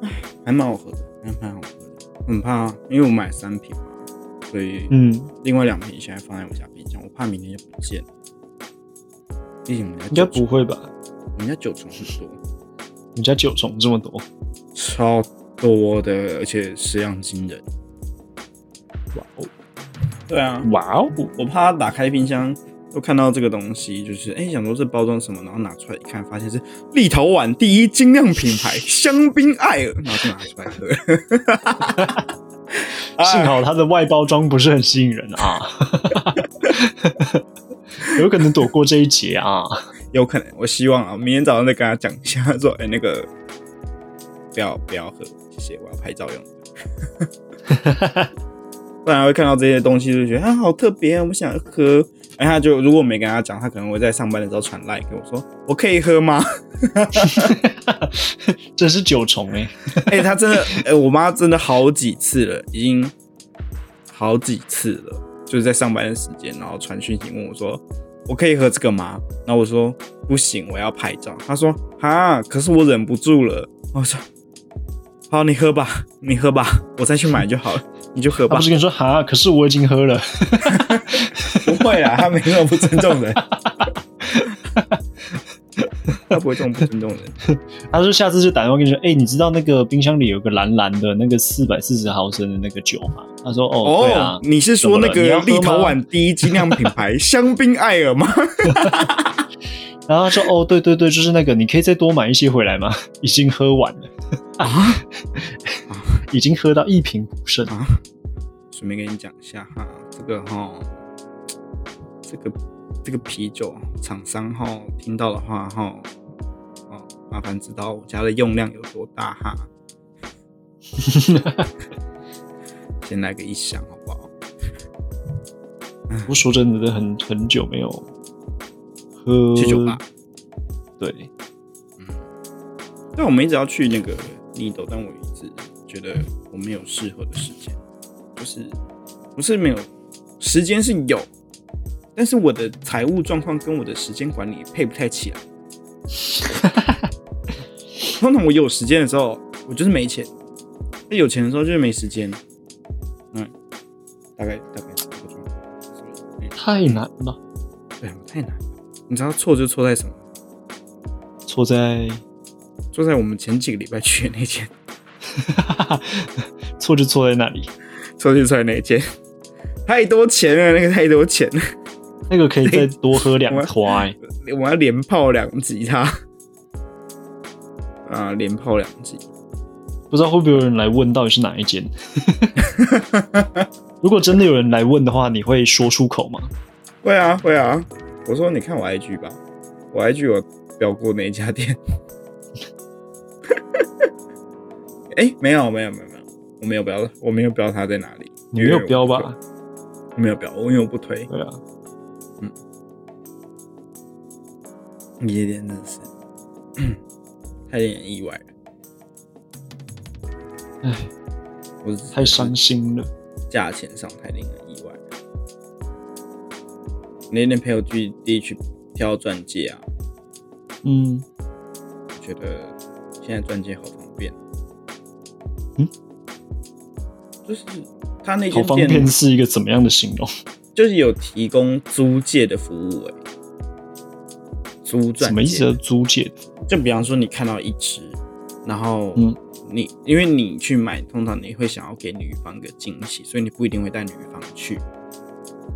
唉还蛮好喝的，还蛮好喝的。很怕，因为我买三瓶嘛，所以嗯，另外两瓶现在放在我家冰箱，我怕明天就不见了。毕竟我们应该不会吧？我们家九重是多，你家九重这么多，超多的，而且食量惊人。哇哦，对啊，哇哦，我怕他打开冰箱都看到这个东西，就是哎、想说这包装什么，然后拿出来一看，发现是立陶宛第一精酿品牌香槟艾尔，然后就拿出来喝。幸好它的外包装不是很吸引人啊，有可能躲过这一劫啊。有可能，我希望啊，明天早上再跟他讲一下，说，哎、那个不要不要喝，谢谢，我要拍照用的。不然会看到这些东西就觉得啊好特别，我想喝。然后他就如果没跟他讲，他可能会在上班的时候传来给我说，我可以喝吗？这是九重哎、哎、他真的，哎、我妈真的好几次了，已经好几次了，就是在上班的时间，然后传讯息问我说：“我可以喝这个吗？”然后我说：“不行，我要拍照。”他说：“哈，可是我忍不住了。”我说：“好，你喝吧，你喝吧，我再去买就好了，你就喝吧他不。是跟你说哈，可是我已经喝了。”不会啊，他没那么不尊重人，他不会这种不尊重人。他说下次就打电话跟你说，哎、你知道那个冰箱里有个蓝蓝的那个四百四十毫升的那个酒吗？他说哦，对啊，你是说那个立陶宛第一精酿品牌香槟艾尔吗？然后他说哦，对对对，就是那个，你可以再多买一些回来吗？已经喝完了，啊已经喝到一瓶不剩。啊！顺便跟你讲一下哈，这个哈，这个这个啤酒厂商哈，听到的话哈，哦，麻烦知道我家的用量有多大哈。先来个一箱好不好？我说真的，很很久没有喝去酒吧。对，但我们一直要去那个尼斗，但我一直觉得我没有适合的时间，就是不是没有时间是有，但是我的财务状况跟我的时间管理配不太起来。通常我有时间的时候，我就是没钱；那有钱的时候就是没时间。嗯，大概大概这个状况。所以嗯太难了，对啊，太难了。你知道错就错在什么？错在错在我们前几个礼拜去的那间。错就错在那里，错就错在那间，太多钱了，那个太多钱了，那个可以再多喝两花、欸。我要连泡两集它。啊，连泡两集，不知道会不会有人来问到底是哪一间？如果真的有人来问的话，你会说出口吗？会啊会啊。我说你看我 IG 吧，我 IG 有标过哪一家店？哎、没有没有没有没有，我没有标，我没有标它在哪里。你没有标吧？我没有标，我因为我不推。对啊，嗯夜店真的是太令人意外了。唉，我太伤心了。价钱上太令人意外了。那天陪我去弟去挑钻戒啊，嗯，我觉得现在钻戒好方便。嗯，就是他那好方间店便是一个怎么样的形容？就是有提供租借的服务、欸，租钻戒什么意思？租借？就比方说你看到一只，然后嗯。你因为你去买，通常你会想要给女方一个惊喜，所以你不一定会带女方去。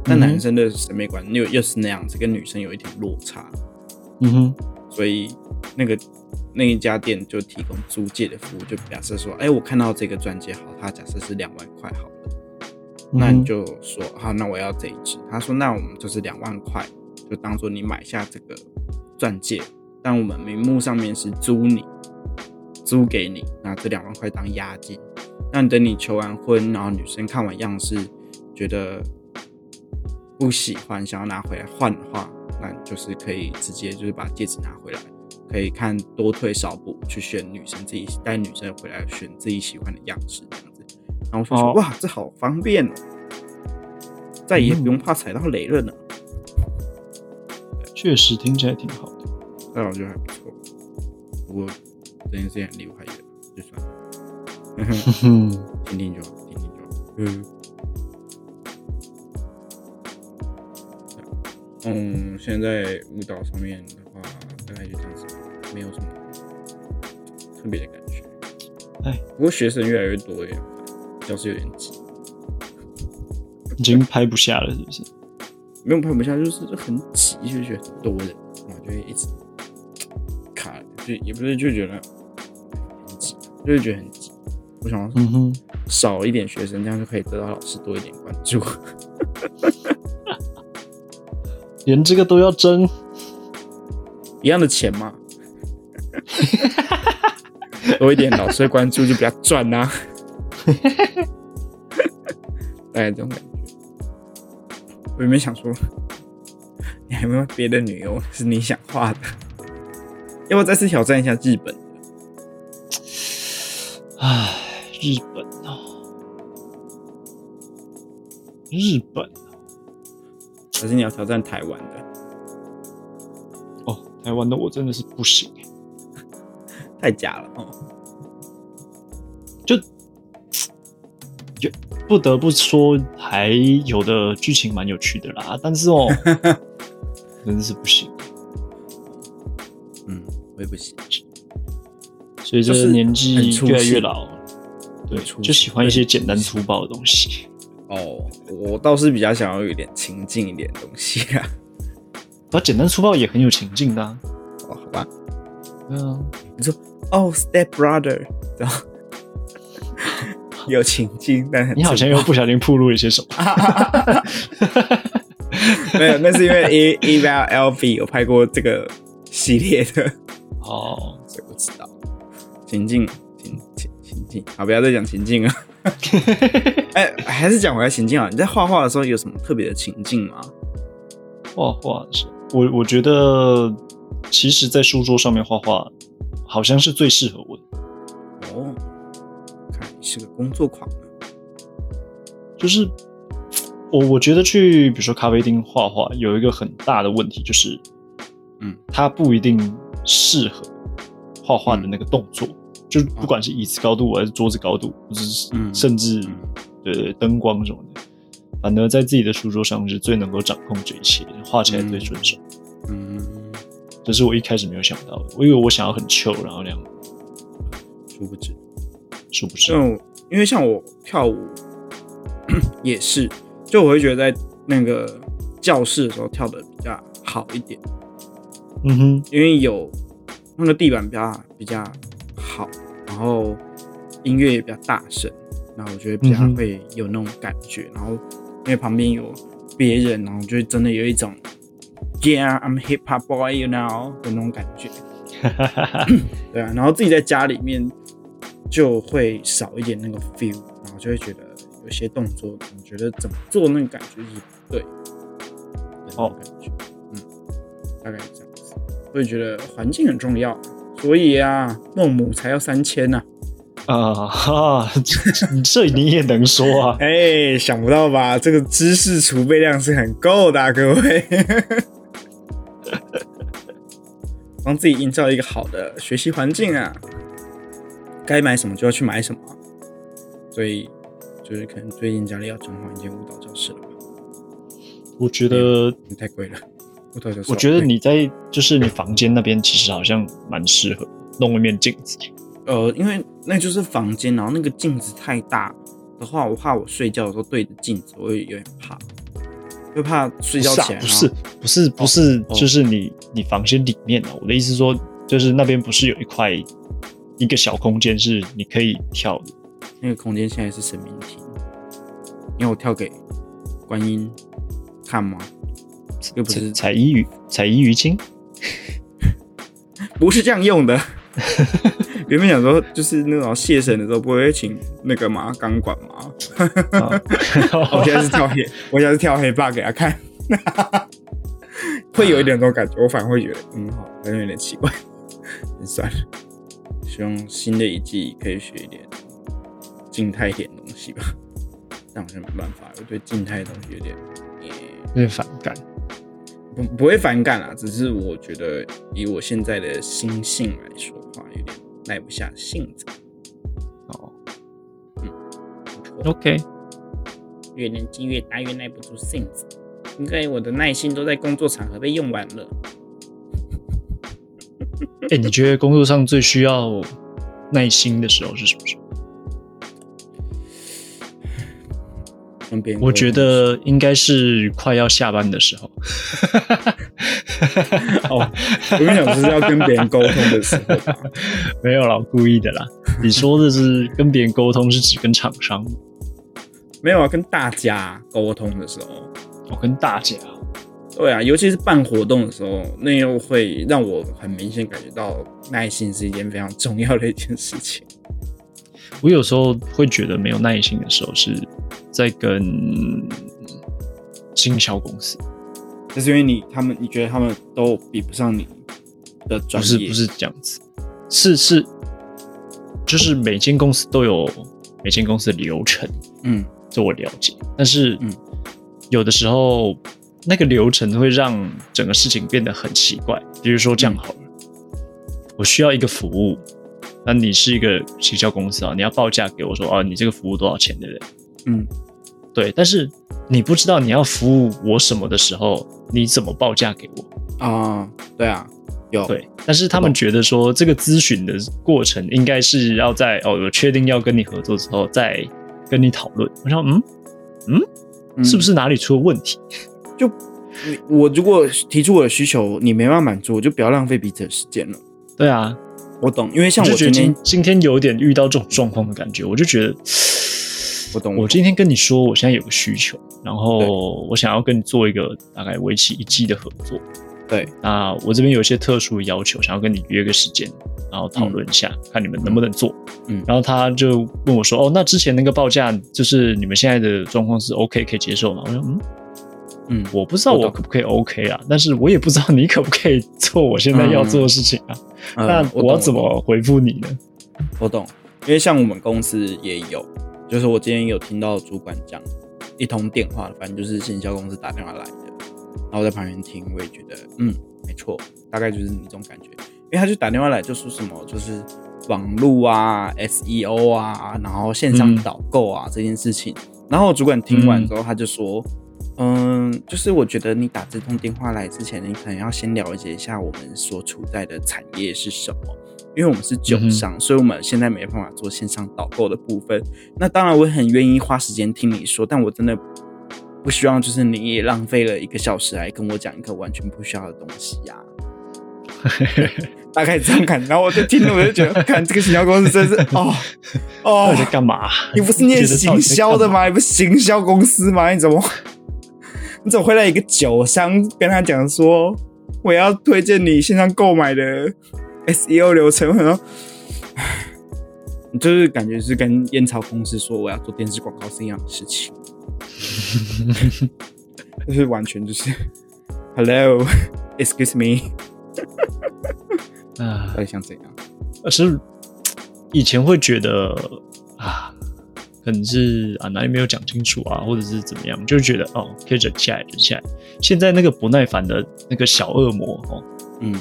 但嗯哼。男生的审美观又又是那样子，跟女生有一点落差，嗯哼，所以那个那一家店就提供租借的服务，就假设说，哎、我看到这个钻戒好，它假设是两万块好了，那你就说好，那我要这一只。他说那我们就是两万块，就当做你买下这个钻戒，但我们名目上面是租你，租给你，那这两万块当押金。那等你求完婚，然后女生看完样式，觉得不喜欢，想要拿回来换的话，那就是可以直接就是把戒指拿回来，可以看多退少补去选女生自己带女生回来选自己喜欢的样式这样子。然后我就说、哦哇，这好方便哦，再也不用怕踩到雷了呢。确实听起来挺好的。那我觉得还不错，不过这件事情很离我还远，就算了。哼，听听就好，听听就好。嗯。嗯，现在舞蹈上面的话，大概就这样子，没有什么特别的感觉。哎，不过学生越来越多耶，教室有点挤，已经拍不下了，是不是？没有拍不下，就是很挤，就觉得很多人，然后就会一直卡，就也不是就觉得很挤，就是觉得很急。我想说，嗯哼，少一点学生，这样就可以得到老师多一点关注。连这个都要争，一样的钱嘛，多一点老师的关注就比较赚呐、大概这种感觉。我原本想说，你还有没有别的女优是你想画的？要不要再次挑战一下日本？唉，日本哦，日本还是你要挑战台湾的？哦，台湾的我真的是不行欸 太假了哦！就就不得不说，还有的剧情蛮有趣的啦，但是哦，真的是不行。嗯，我也不行。随着就是年纪越来越老，对，就喜欢一些简单粗暴的东西。哦，我倒是比较想要有一点情境一点的东西啊。而简单粗暴也很有情境的、啊。哦，好吧。嗯，你说哦，Step Brother，然后有情境，但很你好像又不小心暴露了一些什么。没有，那是因为 E E V L V 有拍过这个系列的，哦，所以我知道情境情情情境。好，不要再讲情境了。哎、还是讲回来情境啊！你在画画的时候有什么特别的情境吗？画画是，我我觉得，其实，在书桌上面画画，好像是最适合我的。哦，看你是个工作狂啊。就是我我觉得去，比如说咖啡厅画画，有一个很大的问题，就是，嗯，它不一定适合画画的那个动作，就是不管是椅子高度还是桌子高度，或者是嗯甚至嗯。对对灯光什么的，反而在自己的书桌上是最能够掌控这一切，画起来最顺手。嗯，这是我一开始没有想到的，我以为我想要很 chill，然后那样，殊不知。殊不知。就因为像我跳舞 也是，就我会觉得在那个教室的时候跳的比较好一点，嗯哼，因为有那个地板比较比较好，然后音乐也比较大声，然后我觉得比较会有那种感觉，然后因为旁边有别人，然后就真的有一种 Yeah I'm hip hop boy you know 的那种感觉。对啊，然后自己在家里面就会少一点那个 feel，然后就会觉得有些动作，你觉得怎么做那个感觉是不对的那种感觉，嗯，大概是这样子。我也觉得环境很重要，所以啊，孟母才要三千呐、啊哈，这你也能说啊？哎、想不到吧？这个知识储备量是很够的、啊，各位。帮自己营造一个好的学习环境啊，该买什么就要去买什么啊。所以，就是可能最近家里要装潢一间舞蹈教室了吧？我觉得，太贵了，我觉得，你在就是你房间那边，其实好像蛮适合弄一面镜子。呃，因为那就是房间，然后那个镜子太大的话，我怕我睡觉的时候对着镜子，我会有点怕，会怕睡觉起来。不是啊不是不是，哦就是你你房间里面啊。我的意思说，就是那边不是有一块一个小空间是你可以跳的。那个空间现在是神明厅，你要我跳给观音看吗？又不是彩衣鱼彩衣鱼精，不是这样用的。原本想说，就是那种谢神的时候，不会请那个嘛？钢管吗？啊我现在是跳黑，我现在是跳黑霸给他看，会有一点这种感觉。我反而会觉得，嗯，好，好像有点奇怪。算了，希望新的一季可以学一点静态一点的东西吧。但好像没办法，我对静态的东西有点，呃有点反感。不不会反感啦，只是我觉得以我现在的心性来说的话，有点耐不下性子。哦不错，OK，越年纪越大，越耐不住性子。应该我的耐心都在工作场合被用完了。哎、你觉得工作上最需要耐心的时候是什么时候？我觉得应该是快要下班的时候。哦，我跟你讲，就是要跟别人沟通的时候吧。没有啦，故意的啦。你说的是跟别人沟通，是指跟厂商吗？没有啊，跟大家沟通的时候，我跟大家，对啊，尤其是办活动的时候，那又会让我很明显感觉到耐心是一件非常重要的一件事情。我有时候会觉得没有耐心的时候，是在跟经销公司，就是因为你他们，你觉得他们都比不上你的专业，不是不是这样子，是是，就是每间公司都有每间公司的流程，嗯这我了解，但是嗯有的时候那个流程会让整个事情变得很奇怪。比如说这样好了，我需要一个服务，那你是一个行销公司啊，你要报价给我说，哦，你这个服务多少钱，对不对？嗯对，但是你不知道你要服务我什么的时候，你怎么报价给我？啊，对啊，有对，但是他们觉得说这个咨询的过程应该是要在哦，我确定要跟你合作之后再跟你讨论。我想，嗯，嗯是不是哪里出了问题？就我如果提出我的需求，你没办法满足，我就不要浪费彼此的时间了。对啊，我懂，因为像我就觉得今天今今天有点遇到这种状况的感觉，我就觉得 我懂，我今天跟你说我现在有个需求，然后我想要跟你做一个大概为期一季的合作。对那我这边有一些特殊的要求，想要跟你约个时间，然后讨论一下，看你们能不能做。嗯然后他就问我说：“哦，那之前那个报价，就是你们现在的状况是 OK 可以接受吗？”我说：“嗯，嗯，我不知道我可不可以 OK 啊，但是我也不知道你可不可以做我现在要做的事情啊。那嗯我要怎？么回复你呢？我懂，因为像我们公司也有，就是我今天有听到主管讲一通电话，反正就是行销公司打电话来的，然后我在旁边听，我也觉得嗯，没错，大概就是你这种感觉，因为他就打电话来就说什么就是网络啊、SEO 啊，然后线上嗯导购啊、这件事情，然后主管听完之后他就说。嗯，就是我觉得你打这通电话来之前，你可能要先了解一下我们所处在的产业是什么，因为我们是酒商，所以我们现在没办法做线上导购的部分。那当然，我很愿意花时间听你说，但我真的不希望就是你也浪费了一个小时来跟我讲一个完全不需要的东西呀、大概这样看，然后我就听了，我就觉得，看这个行销公司真是哦 到哦底，在干嘛？你不是念行销的吗？你不是行销公司吗？你怎么你怎么会来一个酒商跟他讲说我要推荐你线上购买的 SEO 流程？然后，唉你就是感觉是跟烟草公司说我要做电视广告是一样的事情，就是完全就是 Hello，excuse me，啊到，底想怎样？而是以前会觉得啊，可能是啊哪里没有讲清楚啊，或者是怎么样，就觉得哦可以忍下来，忍下来。现在那个不耐烦的那个小恶魔哦，嗯，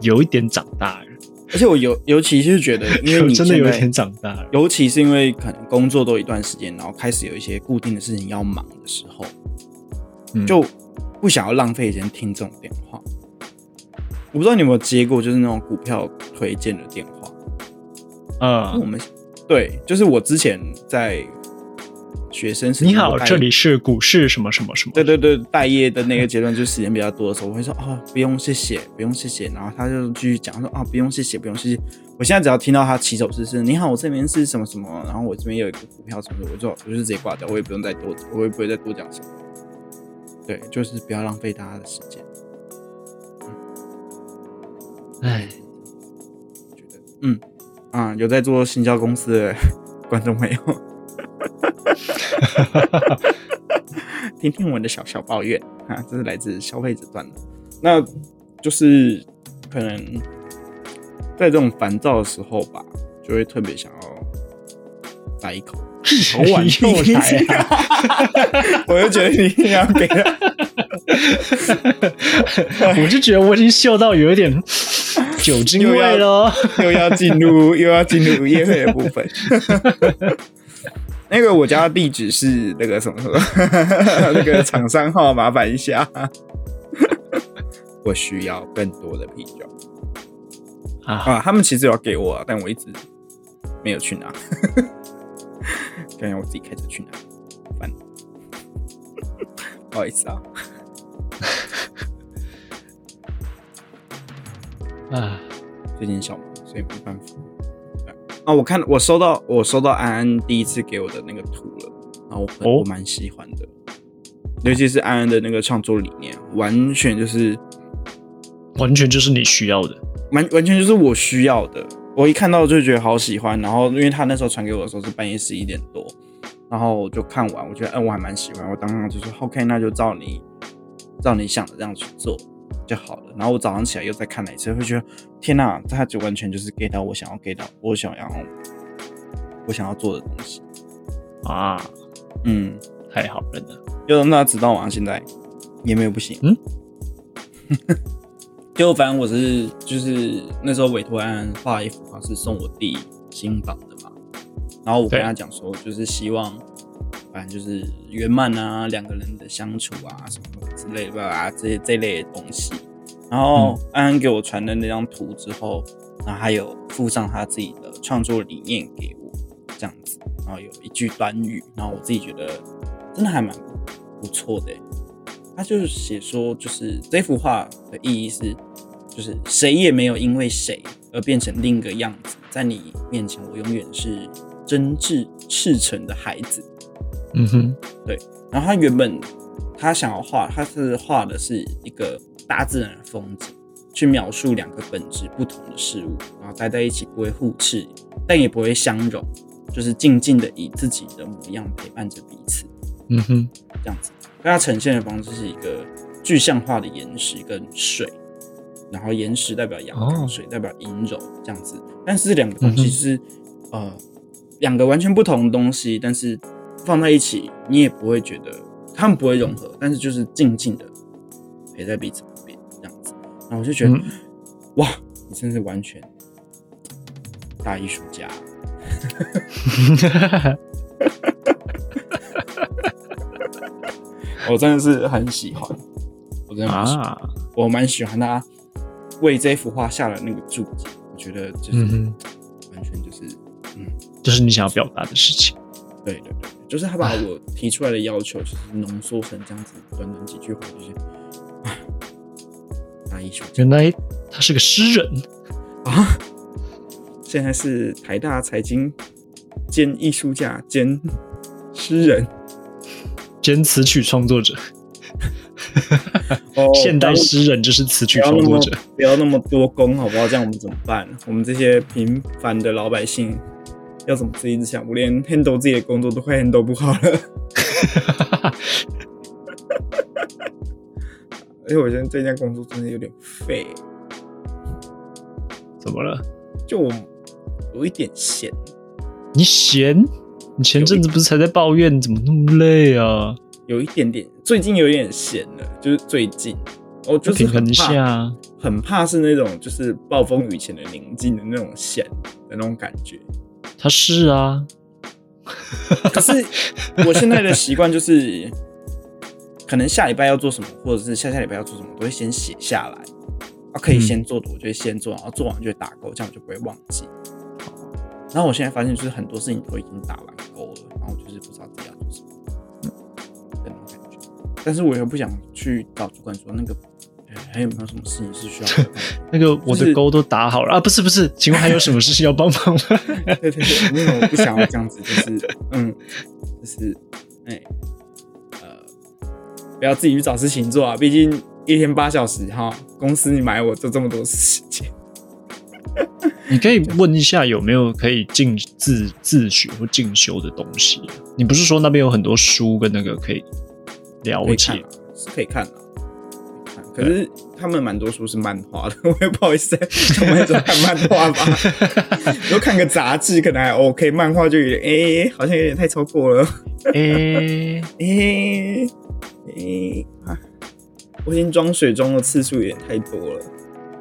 有一点长大了，而且我尤尤其是觉得，因为你真的有一点长大了。尤其是因为可能工作都一段时间，然后开始有一些固定的事情要忙的时候，嗯就不想要浪费时间听这种电话。我不知道你有没有接过，就是那种股票推荐的电话。我嗯，们对，就是我之前在学生时你好，这里是股市什么什么什么。对对对，待业的那个阶段，就是时间比较多的时候，我会说哦，不用谢谢，不用谢谢，然后他就继续讲说啊，不用谢谢，不用谢谢。我现在只要听到他起手式是你好，我这边是什么什么，然后我这边有一个股票什么的，我就我就直接挂掉，我也不用再多，我也不会再多讲什么。对，就是不要浪费大家的时间。哎，觉得嗯啊，有在做行销公司的观众朋友，听听我们的小小抱怨啊，这是来自消费者端的。那就是可能在这种烦躁的时候吧，就会特别想要来一口。好晚又来啊！我就觉得你一定要给他，我就觉得我已经嗅到有一点酒精又要。又要进入 又要进入夜会的部分。那个我家的地址是那个什么什么，那个厂商号麻烦一下。我需要更多的啤酒啊，啊！他们其实有要给我啊，但我一直没有去拿。看看我自己开车去拿，烦。不好意思啊。啊，最近小忙，所以没办法。啊，我看我收到我收到安安第一次给我的那个图了，然后我哦我蛮喜欢的，尤其是安安的那个创作理念，完全就是完全就是你需要的。完完全就是我需要的。我一看到就觉得好喜欢，然后因为他那时候传给我的时候是半夜十一点多，然后我就看完，我觉得嗯我还蛮喜欢，我当时就说 OK，那就照你照你想的这样去做就好了。然后我早上起来又再看了一次，会觉得天哪，他就完全就是 get 到我想要 get 到我想要我想要做的东西。啊，嗯，太好了呢。就让大家知道嘛，现在也没有不行。嗯，就反正我是就是那时候委托安安画一幅画是送我弟新房的嘛，然后我跟他讲说，就是希望反正就是圆满啊，两个人的相处啊什么之类的吧，这些这类的东西。然后安安给我传的那张图之后，然后还有附上他自己的创作理念给我，这样子，然后有一句短语，然后我自己觉得真的还蛮不错的欸。他就是写说，就是这幅画的意义是，就是谁也没有因为谁而变成另一个样子，在你面前，我永远是真挚赤诚的孩子。嗯哼，对然后他原本他想要画，他是画的是一个大自然的风景，去描述两个本质不同的事物，然后待在一起不会互斥，但也不会相融，就是静静的以自己的模样陪伴着彼此。嗯哼，这样子。但它呈现的方式是一个具象化的岩石跟水，然后岩石代表阳刚，哦水代表阴柔，这样子。但是这两个东西是、呃两个完全不同的东西，但是放在一起，你也不会觉得他们不会融合，但是就是静静的陪在彼此旁边这样子。然后我就觉得，嗯哇，你真是完全大艺术家。我真的是很喜欢，我真的蛮喜欢，啊，我蛮喜欢他为这幅画下的那个注解，我觉得就是完全就是，嗯，就是你想要表达的事情。对对对，就是他把我提出来的要求，就是浓缩成这样子短短几句话，就是，啊，大艺术家原来他是个诗人。啊，现在是台大财经兼艺术家兼诗人，兼词曲创作者，哦现代诗人就是词曲创作者。不要那么多功，好不好？这样我们怎么办？我们这些平凡的老百姓要怎么自己想？我连 handle 自己的工作都快 handle 不好了。而且我觉得这件工作真的有点废，怎么了？就我有一点闲，你闲？你前阵子不是才在抱怨怎么那么累啊？有一点点，最近有点闲了，就是最近，我就是很怕，下。很怕是那种就是暴风雨前的宁静的那种闲的那种感觉。他是啊，可是我现在的习惯就是，可能下礼拜要做什么，或者是下下礼拜要做什么，我都会先写下来。啊，可以先做的，我就会先做，然后做完就会打勾，这样我就不会忘记。然后我现在发现，就是很多事情都已经打完勾了，然后就是不知道自己要做什么，嗯，的那种感觉。但是我又不想去找主管说那个，呃还有没有什么事情是需要 那个我的勾都打好了啊，不是不是，请问还有什么事情要帮忙吗？对对对，因为我不想要这样子，就是嗯，就是哎、呃，不要自己去找事情做啊，毕竟一天八小时哈，公司你买我做这么多时间，你可以问一下有没有可以进自自学或进修的东西。你不是说那边有很多书跟那个可以了解可以看啊，是可以看的、可是他们蛮多书是漫画的，我也不好意思在上班时候看漫画吧。如果看个杂志可能还 OK，漫画就有点哎、好像有点太超过了。诶、诶、诶、啊，我已经装水装的次数有点太多了，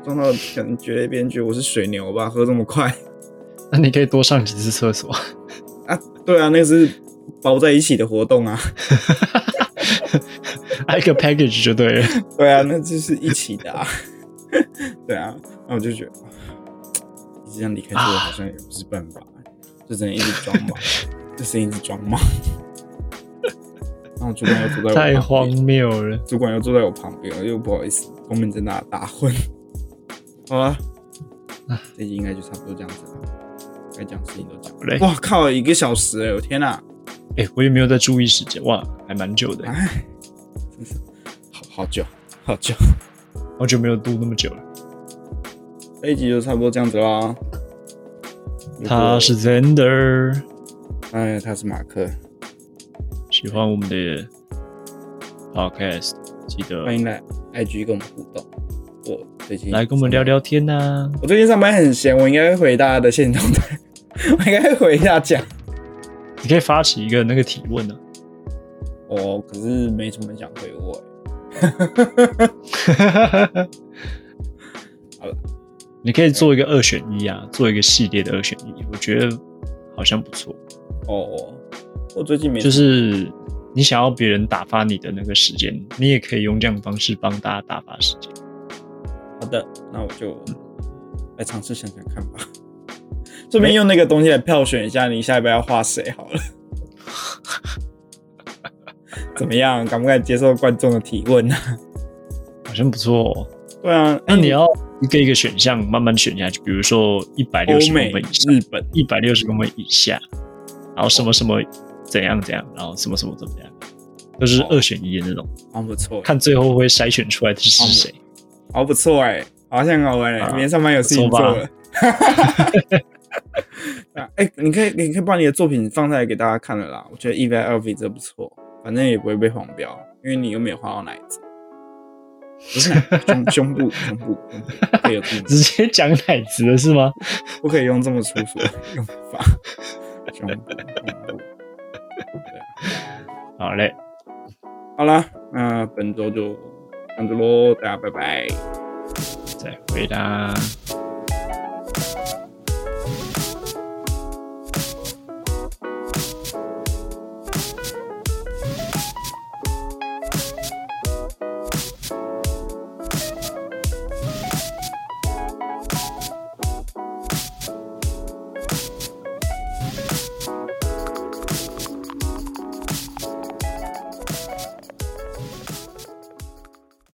装到可能觉得别人觉得我是水牛吧，喝这么快那你可以多上几次厕所。啊？对啊，那个是包在一起的活动啊，挨个 package 就对了。对啊，那就是一起的啊，对啊，那我就觉得，哇一直这样离开这个好像也不是办法，就只能一直装嘛，就只能一直装嘛。然后主管又坐在我太荒边谬了。主管又坐在我旁边，我又不好意思光明正大打混。好了，这集应该就差不多这样子了，该讲事情都讲好嘞。哇靠，一个小时哎，我天哪！哎、我也没有在注意时间，哇，还蛮久的，哎，好好久好久，好久没有录那么久了。这一集就差不多这样子啦。他是 Zender，哎，他是马克，喜欢我们的 Podcast，记得欢迎来 IG 跟我们互动。我最近来跟我们聊。聊天呐、我最近上班很闲，我应该会回大家的现动态，我应该会回一下讲。你可以发起一个那个提问啊，哦，可是没什么想回我欸。好了，你可以做一个二选一啊，做一个系列的二选一，我觉得好像不错。哦，我最近没就是你想要别人打发你的那个时间，你也可以用这样的方式帮大家打发时间。好的，那我就来尝试想想看吧。顺便用那个东西来票选一下，你下一步要画谁好了。怎么样？敢不敢接受观众的提问呢、好像不错哦。对啊，那你要一个一个选项慢慢选下去，比如说一百六十公、分以上，日本，一百六十公分以下，然后什么什么怎样怎样，然后什么什么怎么样，都是二选一的那种，好不错，看最后会筛选出来的是谁。好不错哎、好像很好玩哎、啊明天上班有事情做了。啊，哎、你可以，你可以把你的作品放出来给大家看了啦。我觉得 E V L V 这不错，反正也不会被黄标，因为你又没有画到奶子，不是胸 胸部，胸部，胸部可以直接讲奶子了是吗？不可以用这么粗俗的用法，胸部，胸部。对啊，好嘞，好啦，那本周就这样子喽，大家拜拜。再回答。